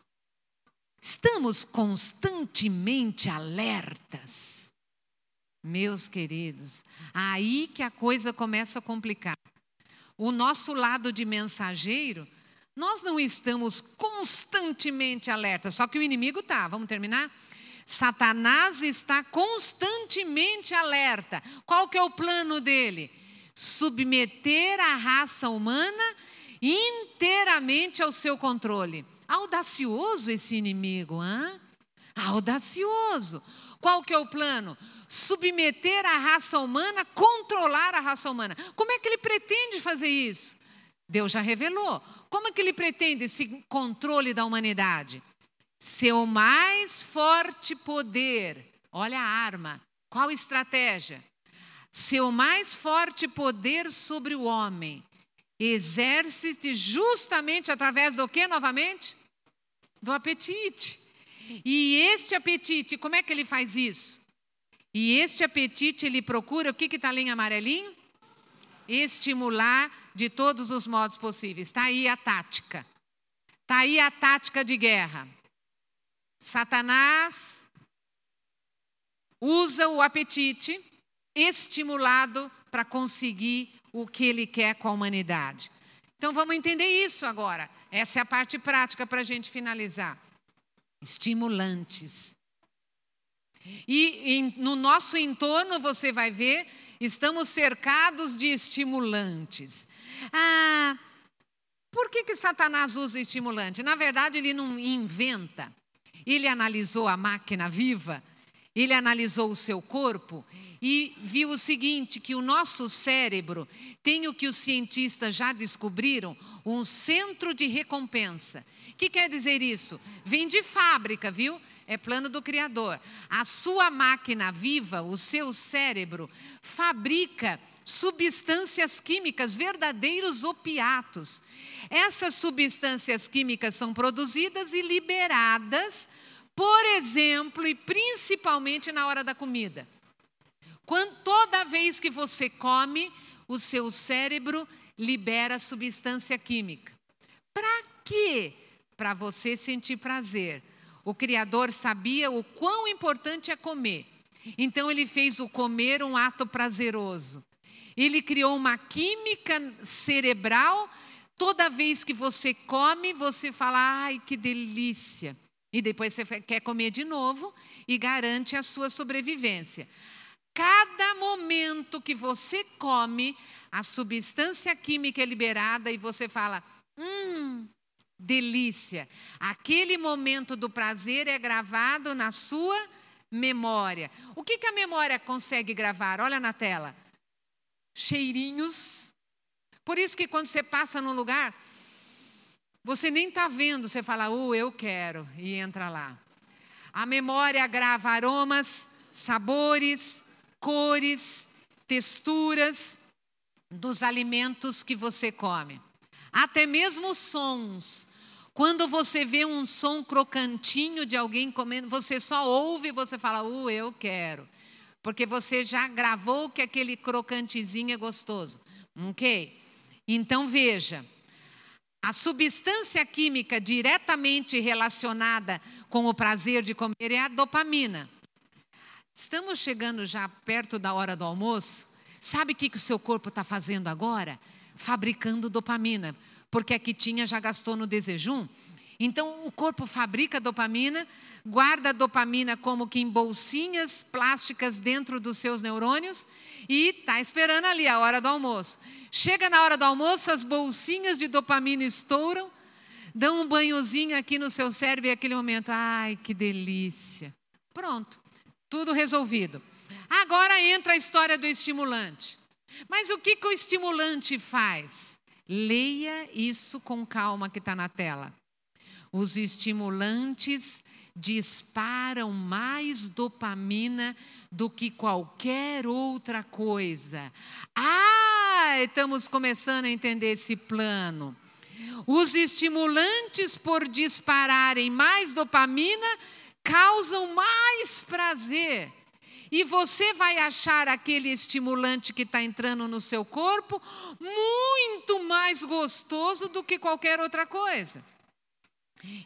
B: estamos constantemente alertas. Meus queridos, aí que a coisa começa a complicar. O nosso lado de mensageiro, nós não estamos constantemente alertas, só que o inimigo tá. Vamos terminar? Satanás está constantemente alerta. Qual que é o plano dele? Submeter a raça humana inteiramente ao seu controle. Audacioso esse inimigo, hein? Audacioso. Qual que é o plano? Submeter a raça humana, controlar a raça humana. Como é que ele pretende fazer isso? Deus já revelou. Como é que ele pretende esse controle da humanidade? Seu mais forte poder, olha a arma, qual estratégia? Seu mais forte poder sobre o homem exerce-se justamente através do que novamente? Do apetite. E este apetite, como é que ele faz isso? E este apetite ele procura, o que está ali em amarelinho? Estimular de todos os modos possíveis. Está aí a tática. Está aí a tática de guerra. Satanás usa o apetite estimulado para conseguir o que ele quer com a humanidade. Então vamos entender isso agora. Essa é a parte prática para a gente finalizar. Estimulantes. E em, no nosso entorno, você vai ver, estamos cercados de estimulantes. Ah, por que, que Satanás usa estimulante? Na verdade, ele não inventa. Ele analisou a máquina viva, ele analisou o seu corpo e viu o seguinte: que o nosso cérebro tem o que os cientistas já descobriram, um centro de recompensa. Que quer dizer isso? Vem de fábrica, viu? É plano do Criador. A sua máquina viva, o seu cérebro, fabrica substâncias químicas, verdadeiros opiatos. Essas substâncias químicas são produzidas e liberadas, por exemplo, e principalmente na hora da comida. Quando, toda vez que você come, o seu cérebro libera substância química. Para quê? Para você sentir prazer. O Criador sabia o quão importante é comer. Então ele fez o comer um ato prazeroso. Ele criou uma química cerebral. Toda vez que você come, você fala: ai, que delícia. E depois você quer comer de novo e garante a sua sobrevivência. Cada momento que você come, a substância química é liberada e você fala: hum, delícia. Aquele momento do prazer é gravado na sua memória. O que, que a memória consegue gravar? Olha na tela cheirinhos. Por isso que quando você passa num lugar, você nem está vendo, você fala, uh, eu quero, e entra lá. A memória grava aromas, sabores, cores, texturas dos alimentos que você come. Até mesmo sons. Quando você vê um som crocantinho de alguém comendo, você só ouve e você fala, uh, eu quero porque você já gravou que aquele crocantezinho é gostoso. Ok? Então veja, a substância química diretamente relacionada com o prazer de comer é a dopamina. Estamos chegando já perto da hora do almoço. Sabe o que, que o seu corpo está fazendo agora? Fabricando dopamina, porque a que tinha já gastou no desejum. Então, o corpo fabrica dopamina, guarda a dopamina como que em bolsinhas plásticas dentro dos seus neurônios e está esperando ali a hora do almoço. Chega na hora do almoço, as bolsinhas de dopamina estouram, dão um banhozinho aqui no seu cérebro e aquele momento, ai, que delícia. Pronto, tudo resolvido. Agora entra a história do estimulante. Mas o que, que o estimulante faz? Leia isso com calma que está na tela. Os estimulantes disparam mais dopamina do que qualquer outra coisa. Ah, estamos começando a entender esse plano. Os estimulantes, por dispararem mais dopamina, causam mais prazer. E você vai achar aquele estimulante que está entrando no seu corpo muito mais gostoso do que qualquer outra coisa.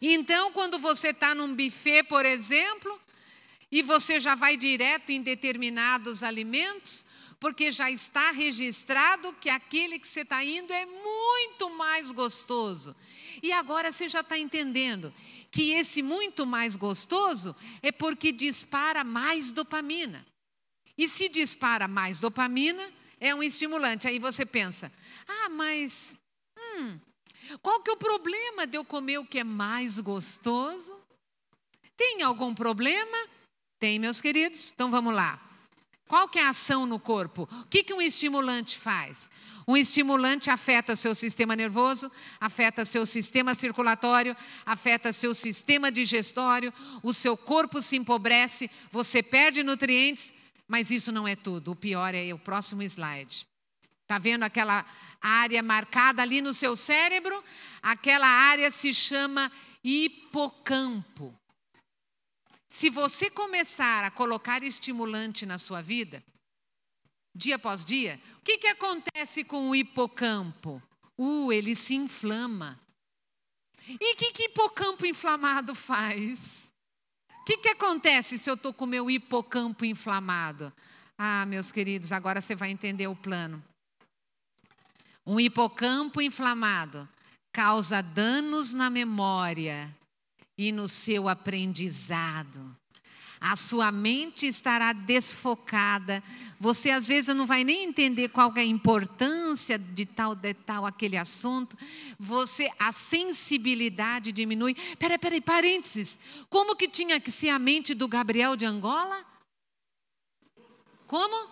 B: Então, quando você está num buffet, por exemplo, e você já vai direto em determinados alimentos, porque já está registrado que aquele que você está indo é muito mais gostoso. E agora você já está entendendo que esse muito mais gostoso é porque dispara mais dopamina. E se dispara mais dopamina, é um estimulante. Aí você pensa, ah, mas hum, qual que é o problema de eu comer o que é mais gostoso? Tem algum problema? Tem, meus queridos? Então vamos lá. Qual que é a ação no corpo? O que, que um estimulante faz? Um estimulante afeta seu sistema nervoso, afeta seu sistema circulatório, afeta seu sistema digestório, o seu corpo se empobrece, você perde nutrientes, mas isso não é tudo. O pior é o próximo slide. Está vendo aquela área marcada ali no seu cérebro, aquela área se chama hipocampo. Se você começar a colocar estimulante na sua vida, dia após dia, o que, que acontece com o hipocampo? Uh, ele se inflama. E o que, que hipocampo inflamado faz? O que, que acontece se eu estou com o meu hipocampo inflamado? Ah, meus queridos, agora você vai entender o plano. Um hipocampo inflamado causa danos na memória e no seu aprendizado. A sua mente estará desfocada. Você às vezes não vai nem entender qual é a importância de tal de tal aquele assunto. Você a sensibilidade diminui. Peraí, peraí, parênteses. Como que tinha que ser a mente do Gabriel de Angola? Como?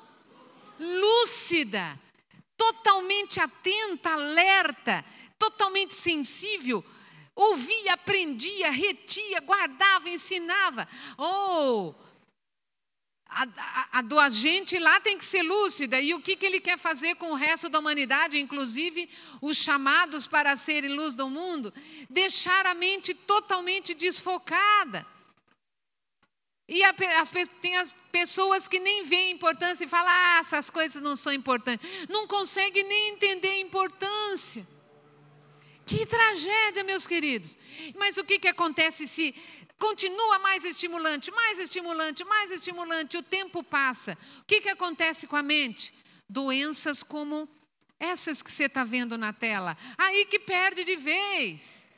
B: Lúcida, totalmente atenta, alerta, totalmente sensível ouvia, aprendia, retia, guardava, ensinava. Oh, a, a, a, do agente lá tem que ser lúcida. E o que, que ele quer fazer com o resto da humanidade, inclusive os chamados para serem luz do mundo? Deixar a mente totalmente desfocada. E a, as, tem as pessoas que nem veem importância e falam: ah, essas coisas não são importantes. Não conseguem nem entender a importância. Que tragédia, meus queridos. Mas o que, que acontece se continua mais estimulante, mais estimulante, mais estimulante, o tempo passa? O que, que acontece com a mente? Doenças como essas que você está vendo na tela. Aí que perde de vez.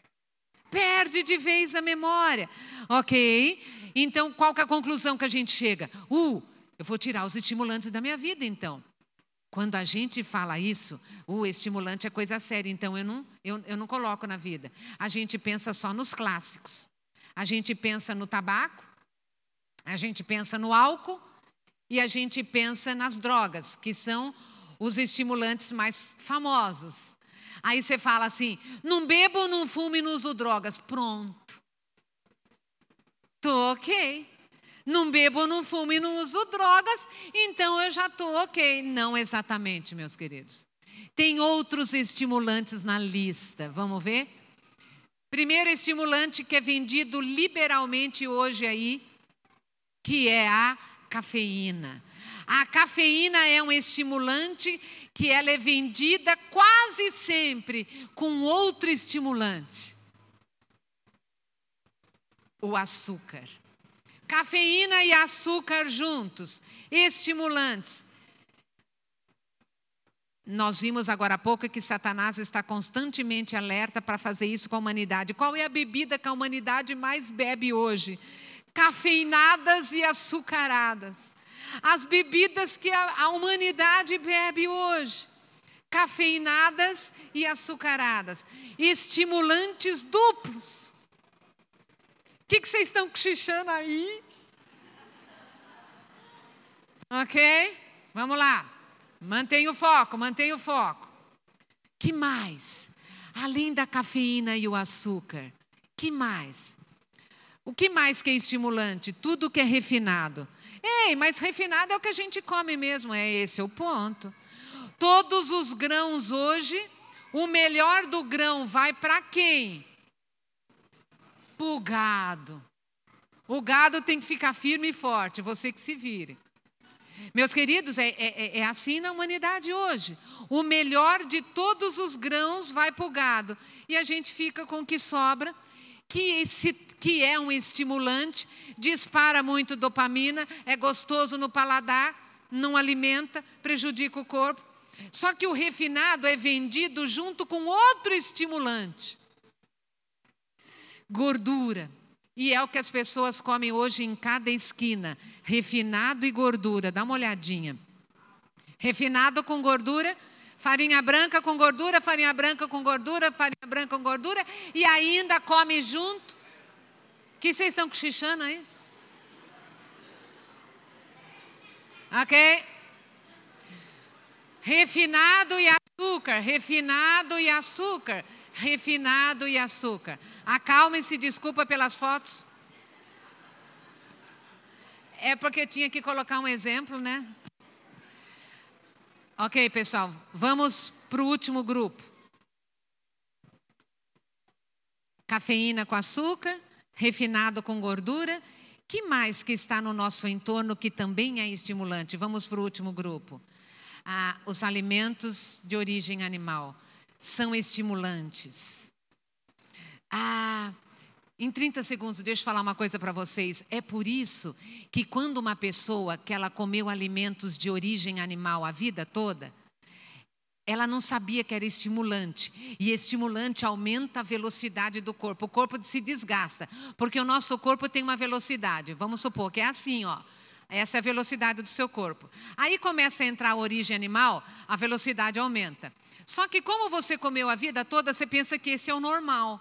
B: Perde de vez a memória. Ok? Então, qual que é a conclusão que a gente chega? Uh, eu vou tirar os estimulantes da minha vida, então. Quando a gente fala isso, o estimulante é coisa séria, então eu não, eu, eu não coloco na vida. A gente pensa só nos clássicos. A gente pensa no tabaco, a gente pensa no álcool e a gente pensa nas drogas, que são os estimulantes mais famosos. Aí você fala assim: não bebo, não fumo e não uso drogas. Pronto. Tô ok não bebo, não fumo e não uso drogas, então eu já estou ok. Não exatamente, meus queridos. Tem outros estimulantes na lista, vamos ver? Primeiro estimulante que é vendido liberalmente hoje aí, que é a cafeína. A cafeína é um estimulante que ela é vendida quase sempre com outro estimulante. O açúcar. Cafeína e açúcar juntos, estimulantes. Nós vimos agora há pouco que Satanás está constantemente alerta para fazer isso com a humanidade. Qual é a bebida que a humanidade mais bebe hoje? Cafeinadas e açucaradas. As bebidas que a, humanidade bebe hoje. Cafeinadas e açucaradas. Estimulantes duplos. O que, que vocês estão cochichando aí? Ok? Vamos lá. Mantenha o foco, mantenha o foco. Que mais? Além da cafeína e o açúcar, que mais? O que mais que é estimulante? Tudo que é refinado. Ei, mas refinado é o que a gente come mesmo, é esse o ponto. Todos os grãos hoje, o melhor do grão vai para quem? para o gado. O gado tem que ficar firme e forte, você que se vire. Meus queridos, é, é, é assim na humanidade hoje. O melhor de todos os grãos vai para o gado. E a gente fica com o que sobra, que, esse, que é um estimulante, dispara muito dopamina, é gostoso no paladar, não alimenta, prejudica o corpo. Só que o refinado é vendido junto com outro estimulante gordura. E é o que as pessoas comem hoje em cada esquina: refinado e gordura. Dá uma olhadinha. Refinado com gordura, farinha branca com gordura, farinha branca com gordura, farinha branca com gordura, e ainda come junto. que vocês estão cochichando aí? Ok? Refinado e açúcar, refinado e açúcar refinado e açúcar. Acalme-se, desculpa pelas fotos. É porque tinha que colocar um exemplo, né? Ok, pessoal, vamos para o último grupo. Cafeína com açúcar, refinado com gordura. Que mais que está no nosso entorno que também é estimulante? Vamos para o último grupo. Ah, os alimentos de origem animal são estimulantes. Ah, em 30 segundos, deixa eu falar uma coisa para vocês. É por isso que quando uma pessoa que ela comeu alimentos de origem animal a vida toda, ela não sabia que era estimulante. E estimulante aumenta a velocidade do corpo. O corpo se desgasta, porque o nosso corpo tem uma velocidade. Vamos supor que é assim, ó. Essa é a velocidade do seu corpo. Aí começa a entrar a origem animal, a velocidade aumenta. Só que como você comeu a vida toda, você pensa que esse é o normal.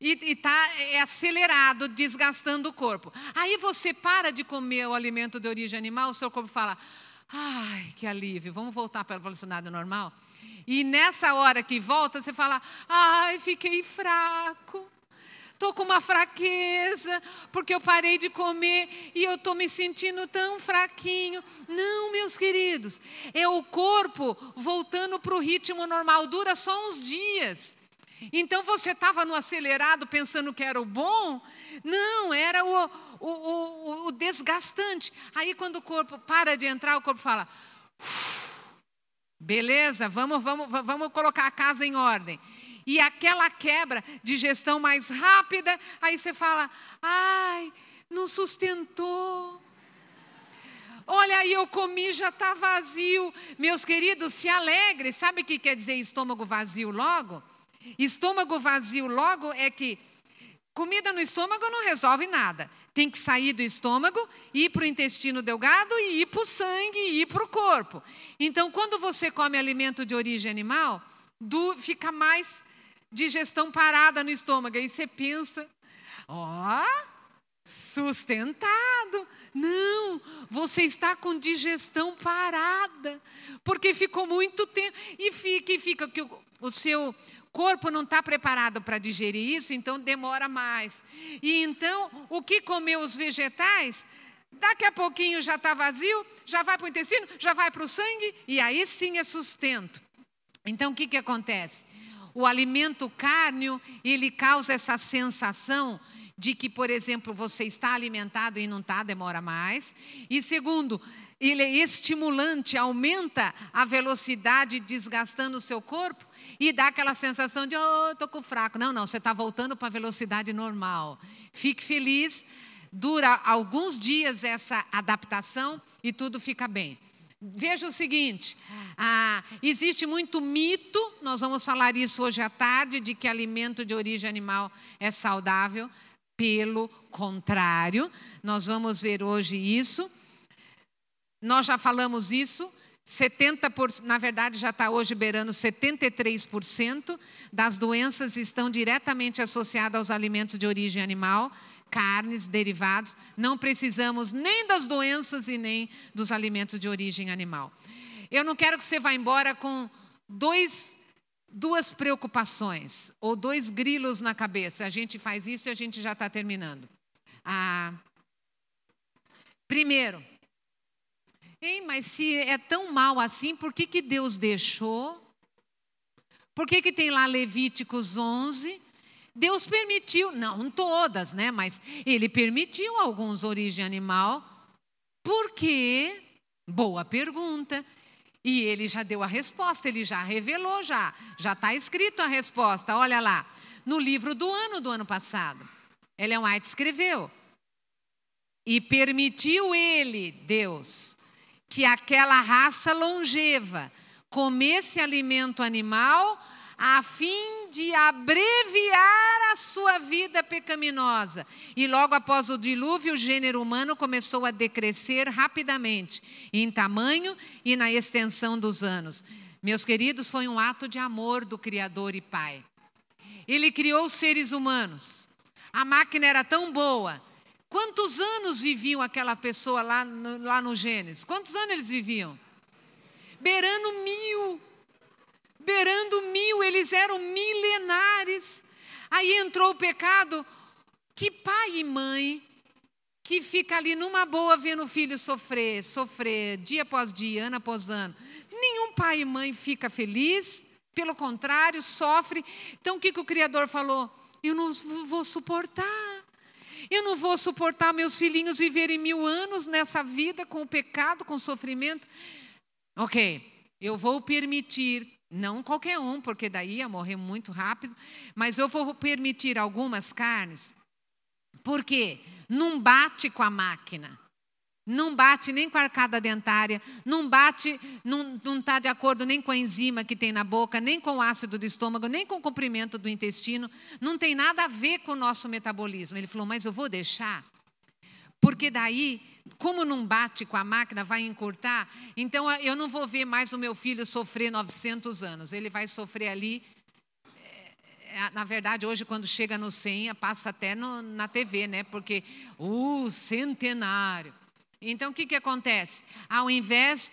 B: E está é acelerado, desgastando o corpo. Aí você para de comer o alimento de origem animal, o seu corpo fala: Ai, que alívio, vamos voltar para a velocidade normal? E nessa hora que volta, você fala: Ai, fiquei fraco. Estou com uma fraqueza, porque eu parei de comer e eu estou me sentindo tão fraquinho. Não, meus queridos, é o corpo voltando para o ritmo normal, dura só uns dias. Então você estava no acelerado pensando que era o bom? Não, era o, o, o, o desgastante. Aí quando o corpo para de entrar, o corpo fala: beleza, vamos, vamos, vamos colocar a casa em ordem. E aquela quebra de gestão mais rápida, aí você fala: ai, não sustentou. Olha, aí eu comi, já está vazio. Meus queridos, se alegre. Sabe o que quer dizer estômago vazio logo? Estômago vazio logo é que comida no estômago não resolve nada. Tem que sair do estômago, ir para o intestino delgado e ir para o sangue e ir para o corpo. Então, quando você come alimento de origem animal, do, fica mais digestão parada no estômago. Aí você pensa, ó, oh, sustentado. Não, você está com digestão parada, porque ficou muito tempo e fica, e fica que o, o seu corpo não está preparado para digerir isso, então demora mais. E então, o que comeu os vegetais, daqui a pouquinho já está vazio, já vai para o intestino, já vai para o sangue, e aí sim é sustento. Então, o que, que acontece? O alimento cárneo, ele causa essa sensação de que, por exemplo, você está alimentado e não está, demora mais. E segundo, ele é estimulante, aumenta a velocidade desgastando o seu corpo e dá aquela sensação de, oh, estou com fraco. Não, não, você está voltando para a velocidade normal. Fique feliz, dura alguns dias essa adaptação e tudo fica bem. Veja o seguinte: ah, existe muito mito, nós vamos falar isso hoje à tarde, de que alimento de origem animal é saudável. Pelo contrário, nós vamos ver hoje isso. Nós já falamos isso, 70%, na verdade já está hoje beirando 73% das doenças estão diretamente associadas aos alimentos de origem animal, carnes, derivados. Não precisamos nem das doenças e nem dos alimentos de origem animal. Eu não quero que você vá embora com dois, duas preocupações ou dois grilos na cabeça. A gente faz isso e a gente já está terminando. Ah, primeiro, Ei, mas se é tão mal assim, por que, que Deus deixou? Por que, que tem lá Levíticos 11? Deus permitiu, não todas, né? Mas ele permitiu alguns origem animal. Por quê? Boa pergunta. E ele já deu a resposta, ele já revelou já. Já está escrito a resposta, olha lá. No livro do ano do ano passado. Ellen White escreveu. E permitiu ele, Deus, que aquela raça longeva comesse alimento animal a fim de abreviar a sua vida pecaminosa. E logo após o dilúvio, o gênero humano começou a decrescer rapidamente, em tamanho e na extensão dos anos. Meus queridos, foi um ato de amor do Criador e Pai. Ele criou seres humanos. A máquina era tão boa Quantos anos viviam aquela pessoa lá no, lá no Gênesis? Quantos anos eles viviam? Beirando mil. Beirando mil, eles eram milenares. Aí entrou o pecado. Que pai e mãe que fica ali numa boa vendo o filho sofrer, sofrer, dia após dia, ano após ano. Nenhum pai e mãe fica feliz, pelo contrário, sofre. Então o que, que o Criador falou? Eu não vou suportar. Eu não vou suportar meus filhinhos viverem mil anos nessa vida com o pecado, com o sofrimento. Ok, eu vou permitir, não qualquer um, porque daí ia morrer muito rápido, mas eu vou permitir algumas carnes, porque não bate com a máquina. Não bate nem com a arcada dentária, não bate, não está de acordo nem com a enzima que tem na boca, nem com o ácido do estômago, nem com o comprimento do intestino, não tem nada a ver com o nosso metabolismo. Ele falou, mas eu vou deixar, porque daí, como não bate com a máquina, vai encurtar, então eu não vou ver mais o meu filho sofrer 900 anos, ele vai sofrer ali é, na verdade, hoje, quando chega no 100, passa até no, na TV, né? Porque, o uh, centenário. Então, o que, que acontece? Ao invés,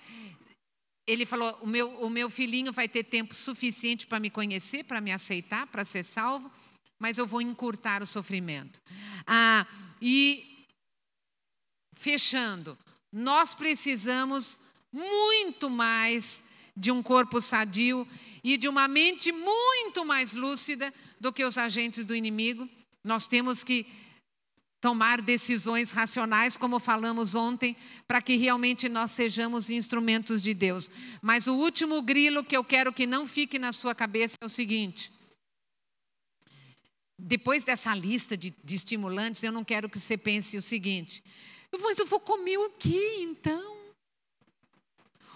B: ele falou: o meu, o meu filhinho vai ter tempo suficiente para me conhecer, para me aceitar, para ser salvo, mas eu vou encurtar o sofrimento. Ah, e, fechando, nós precisamos muito mais de um corpo sadio e de uma mente muito mais lúcida do que os agentes do inimigo. Nós temos que tomar decisões racionais, como falamos ontem, para que realmente nós sejamos instrumentos de Deus. Mas o último grilo que eu quero que não fique na sua cabeça é o seguinte: depois dessa lista de, de estimulantes, eu não quero que você pense o seguinte: mas eu vou comer o que então?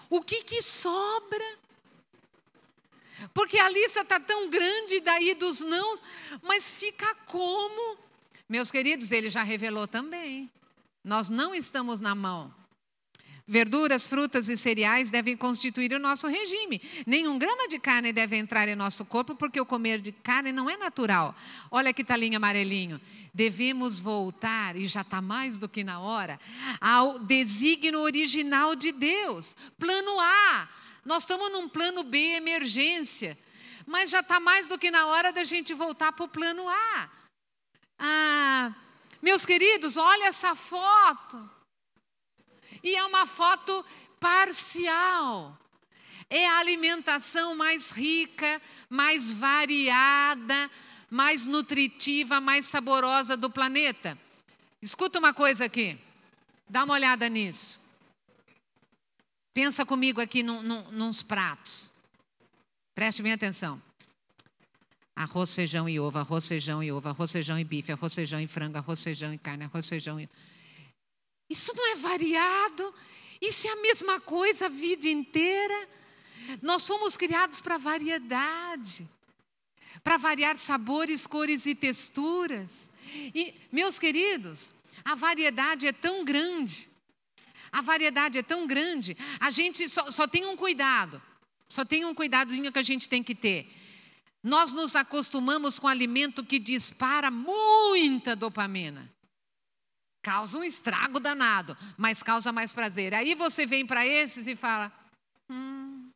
B: O que que sobra? Porque a lista está tão grande daí dos não, mas fica como? Meus queridos, ele já revelou também. Nós não estamos na mão. Verduras, frutas e cereais devem constituir o nosso regime. Nenhum grama de carne deve entrar em nosso corpo, porque o comer de carne não é natural. Olha que talinho amarelinho. Devemos voltar, e já está mais do que na hora, ao desígnio original de Deus. Plano A nós estamos num plano B, emergência. Mas já está mais do que na hora da gente voltar para o plano A. Ah, meus queridos, olha essa foto. E é uma foto parcial. É a alimentação mais rica, mais variada, mais nutritiva, mais saborosa do planeta. Escuta uma coisa aqui. Dá uma olhada nisso. Pensa comigo aqui nos pratos. Preste bem atenção. Arroz, feijão e ovo, arroz, feijão e ovo, arroz, feijão e bife, arroz, feijão e frango, arroz, feijão e carne, arroz, feijão e... Isso não é variado? Isso é a mesma coisa a vida inteira? Nós fomos criados para variedade, para variar sabores, cores e texturas. E, meus queridos, a variedade é tão grande a variedade é tão grande, a gente só, só tem um cuidado, só tem um cuidadinho que a gente tem que ter. Nós nos acostumamos com alimento que dispara muita dopamina. Causa um estrago danado, mas causa mais prazer. Aí você vem para esses e fala: hum,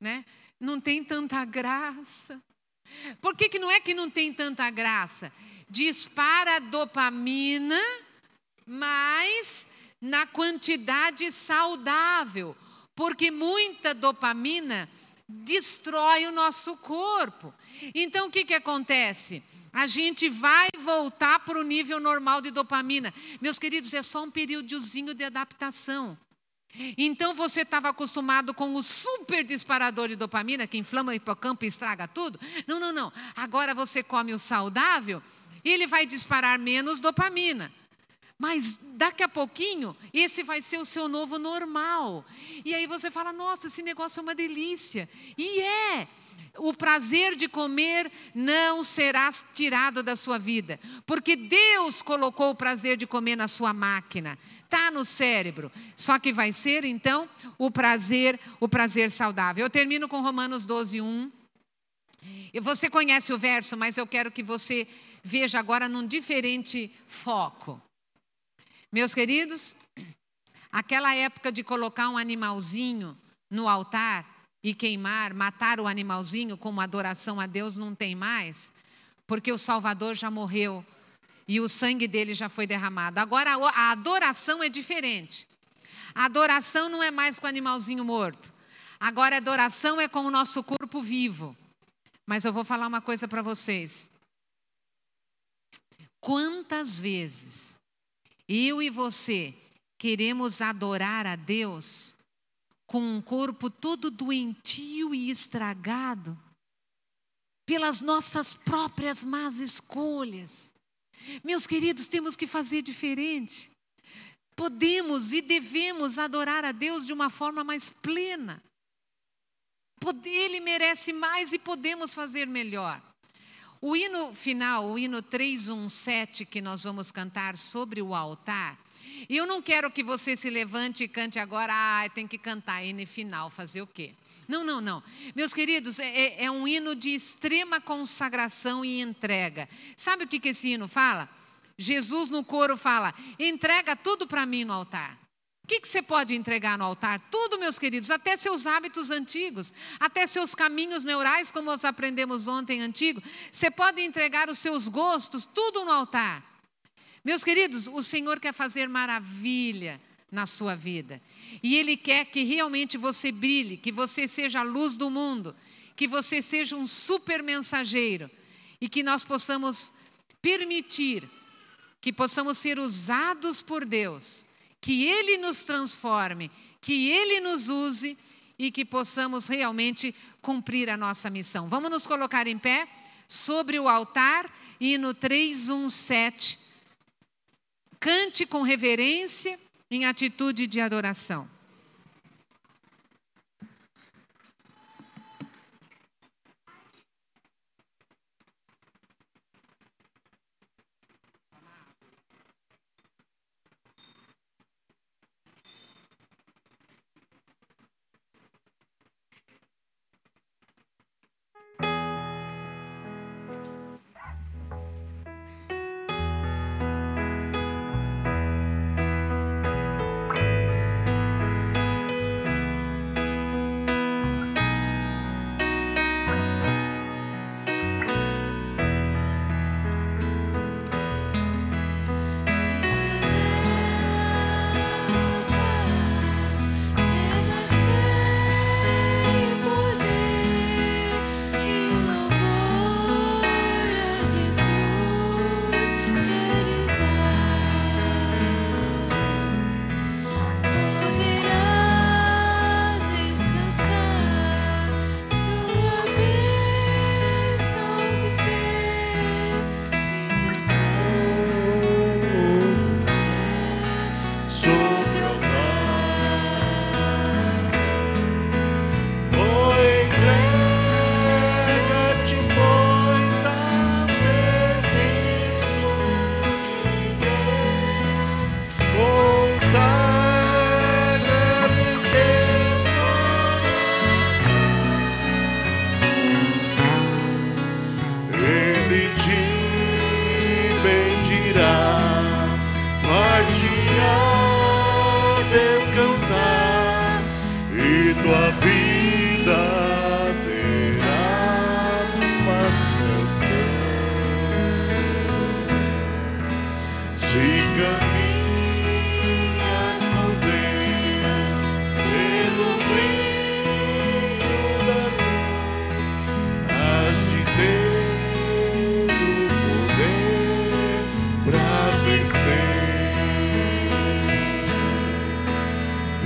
B: né? Não tem tanta graça. Por que, que não é que não tem tanta graça? Dispara dopamina mas na quantidade saudável, porque muita dopamina destrói o nosso corpo. Então o que, que acontece? A gente vai voltar para o nível normal de dopamina. Meus queridos, é só um períodozinho de adaptação. Então você estava acostumado com o super disparador de dopamina que inflama o hipocampo e estraga tudo? Não, não, não. Agora você come o saudável e ele vai disparar menos dopamina. Mas daqui a pouquinho, esse vai ser o seu novo normal. E aí você fala: nossa, esse negócio é uma delícia. E é. O prazer de comer não será tirado da sua vida, porque Deus colocou o prazer de comer na sua máquina, está no cérebro. Só que vai ser então o prazer, o prazer saudável. Eu termino com Romanos 12, 1. E você conhece o verso, mas eu quero que você veja agora num diferente foco. Meus queridos, aquela época de colocar um animalzinho no altar e queimar, matar o animalzinho como adoração a Deus não tem mais, porque o Salvador já morreu e o sangue dele já foi derramado. Agora a adoração é diferente. A adoração não é mais com o animalzinho morto. Agora a adoração é com o nosso corpo vivo. Mas eu vou falar uma coisa para vocês. Quantas vezes eu e você queremos adorar a Deus com um corpo todo doentio e estragado pelas nossas próprias más escolhas. Meus queridos, temos que fazer diferente.
D: podemos e devemos adorar a Deus de uma forma mais plena. Ele merece mais e podemos fazer melhor. O hino final, o hino 317 que nós vamos cantar sobre o altar, e eu não quero que você se levante e cante agora, ah, tem que cantar hino final, fazer o quê? Não, não, não. Meus queridos, é, é, é um hino de extrema consagração e entrega. Sabe o que, que esse hino fala? Jesus no coro fala: entrega tudo para mim no altar. O que, que, você pode entregar no altar? Tudo, meus queridos, até seus hábitos antigos, até seus caminhos neurais, como nós aprendemos ontem antigo. Você pode entregar os seus gostos, tudo no altar. Meus queridos, o Senhor quer fazer maravilha na sua vida. E Ele quer que realmente você brilhe, que você seja a luz do mundo, que você seja um super mensageiro e que nós possamos permitir que possamos ser usados por Deus que Ele nos transforme, que Ele nos use e que possamos realmente cumprir a nossa missão. Vamos nos colocar em pé sobre o altar e no 317. Cante com reverência em atitude de adoração.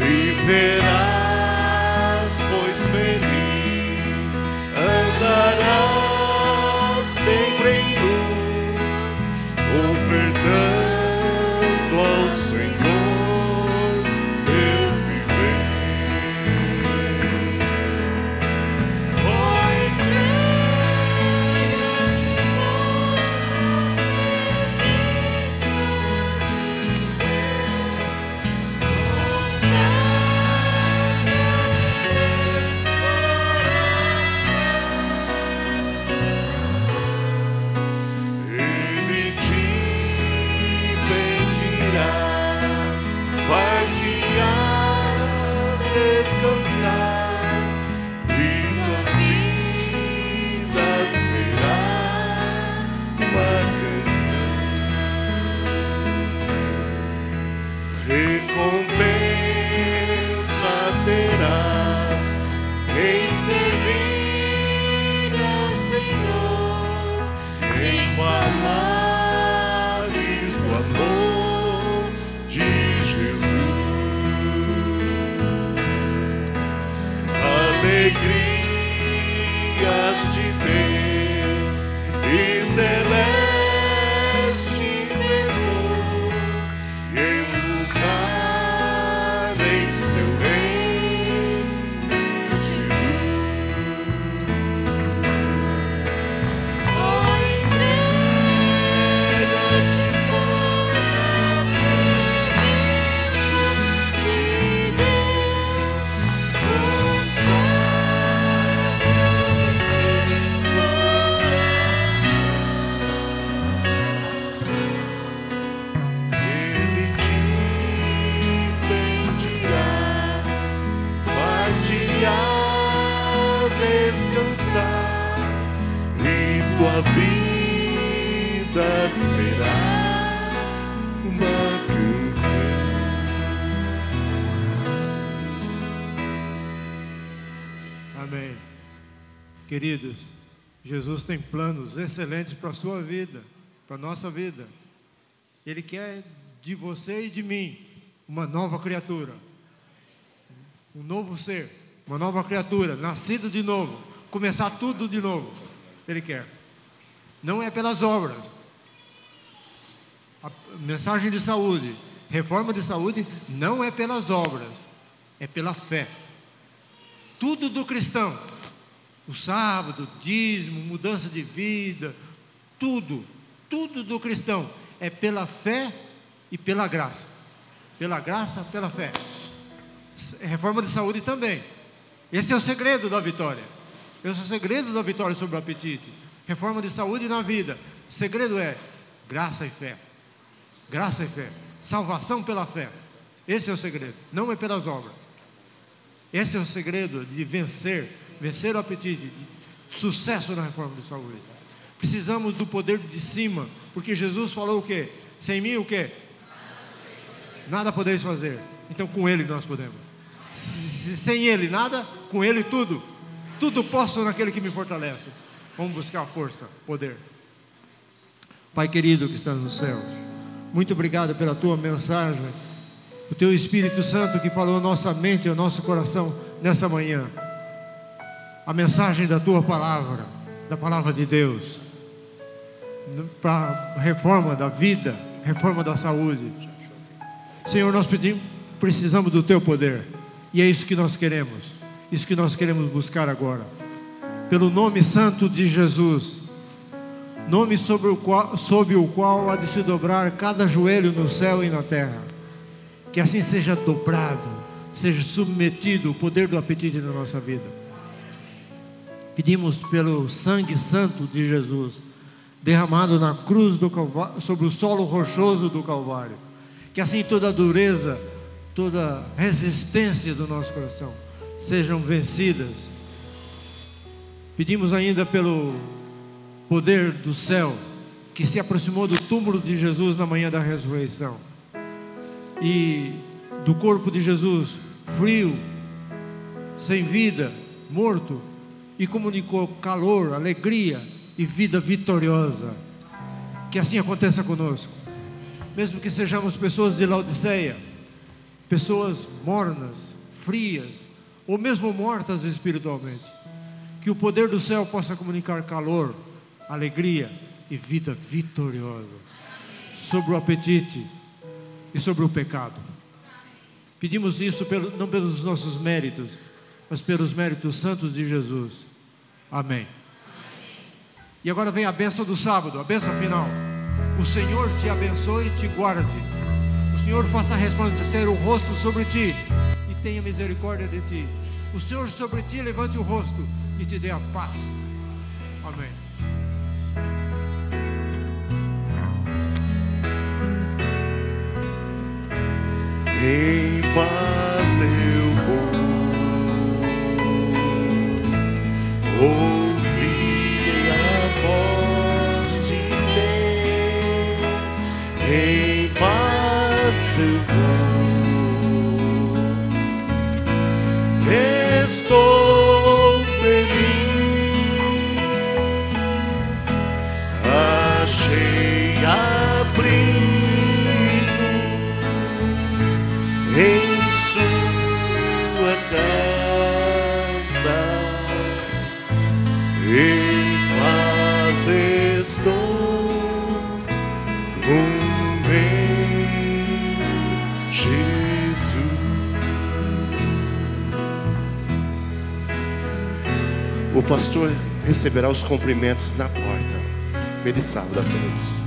D: Leave
C: it Queridos, Jesus tem planos excelentes para a sua vida, para a nossa vida. Ele quer de você e de mim uma nova criatura, um novo ser, uma nova criatura, nascido de novo, começar tudo de novo. Ele quer. Não é pelas obras. A mensagem de saúde, reforma de saúde, não é pelas obras, é pela fé. Tudo do cristão, o sábado, dízimo, mudança de vida, tudo, tudo do cristão é pela fé e pela graça. Pela graça, pela fé. Reforma de saúde também. Esse é o segredo da vitória. Esse é o segredo da vitória sobre o apetite. Reforma de saúde na vida. O segredo é graça e fé. Graça e fé. Salvação pela fé. Esse é o segredo. Não é pelas obras. Esse é o segredo de vencer, vencer o apetite, de sucesso na reforma de saúde. Precisamos do poder de cima, porque Jesus falou o quê? Sem mim o quê? Nada podeis fazer. Então com Ele nós podemos. Se, se, sem Ele nada, com Ele tudo. Tudo posso naquele que me fortalece. Vamos buscar força, poder. Pai querido que está nos céus, muito obrigado pela tua mensagem, o teu Espírito Santo que falou nossa mente e ao nosso coração nessa manhã. A mensagem da tua palavra, da palavra de Deus, para reforma da vida, reforma da saúde. Senhor, nós pedimos, precisamos do teu poder, e é isso que nós queremos, isso que nós queremos buscar agora pelo nome santo de Jesus, nome sobre o qual, sob o qual há de se dobrar cada joelho no céu e na terra. Que assim seja dobrado, seja submetido o poder do apetite na nossa vida. Pedimos pelo sangue santo de Jesus, derramado na cruz do Calvário, sobre o solo rochoso do Calvário. Que assim toda dureza, toda resistência do nosso coração sejam vencidas Pedimos ainda pelo poder do céu que se aproximou do túmulo de Jesus na manhã da ressurreição e do corpo de Jesus frio, sem vida, morto, e comunicou calor, alegria e vida vitoriosa. Que assim aconteça conosco, mesmo que sejamos pessoas de Laodiceia, pessoas mornas, frias, ou mesmo mortas espiritualmente que o poder do céu possa comunicar calor, alegria e vida vitoriosa sobre o apetite e sobre o pecado. Pedimos isso pelo, não pelos nossos méritos, mas pelos méritos santos de Jesus. Amém. E agora vem a benção do sábado, a benção final. O Senhor te abençoe e te guarde. O Senhor faça resplandecer o rosto sobre ti e tenha misericórdia de ti. O Senhor sobre ti levante o rosto e te dê a paz. Amém.
D: Em paz eu ouvir a voz de Deus. Pastor receberá os cumprimentos na porta. Feliz sábado a todos.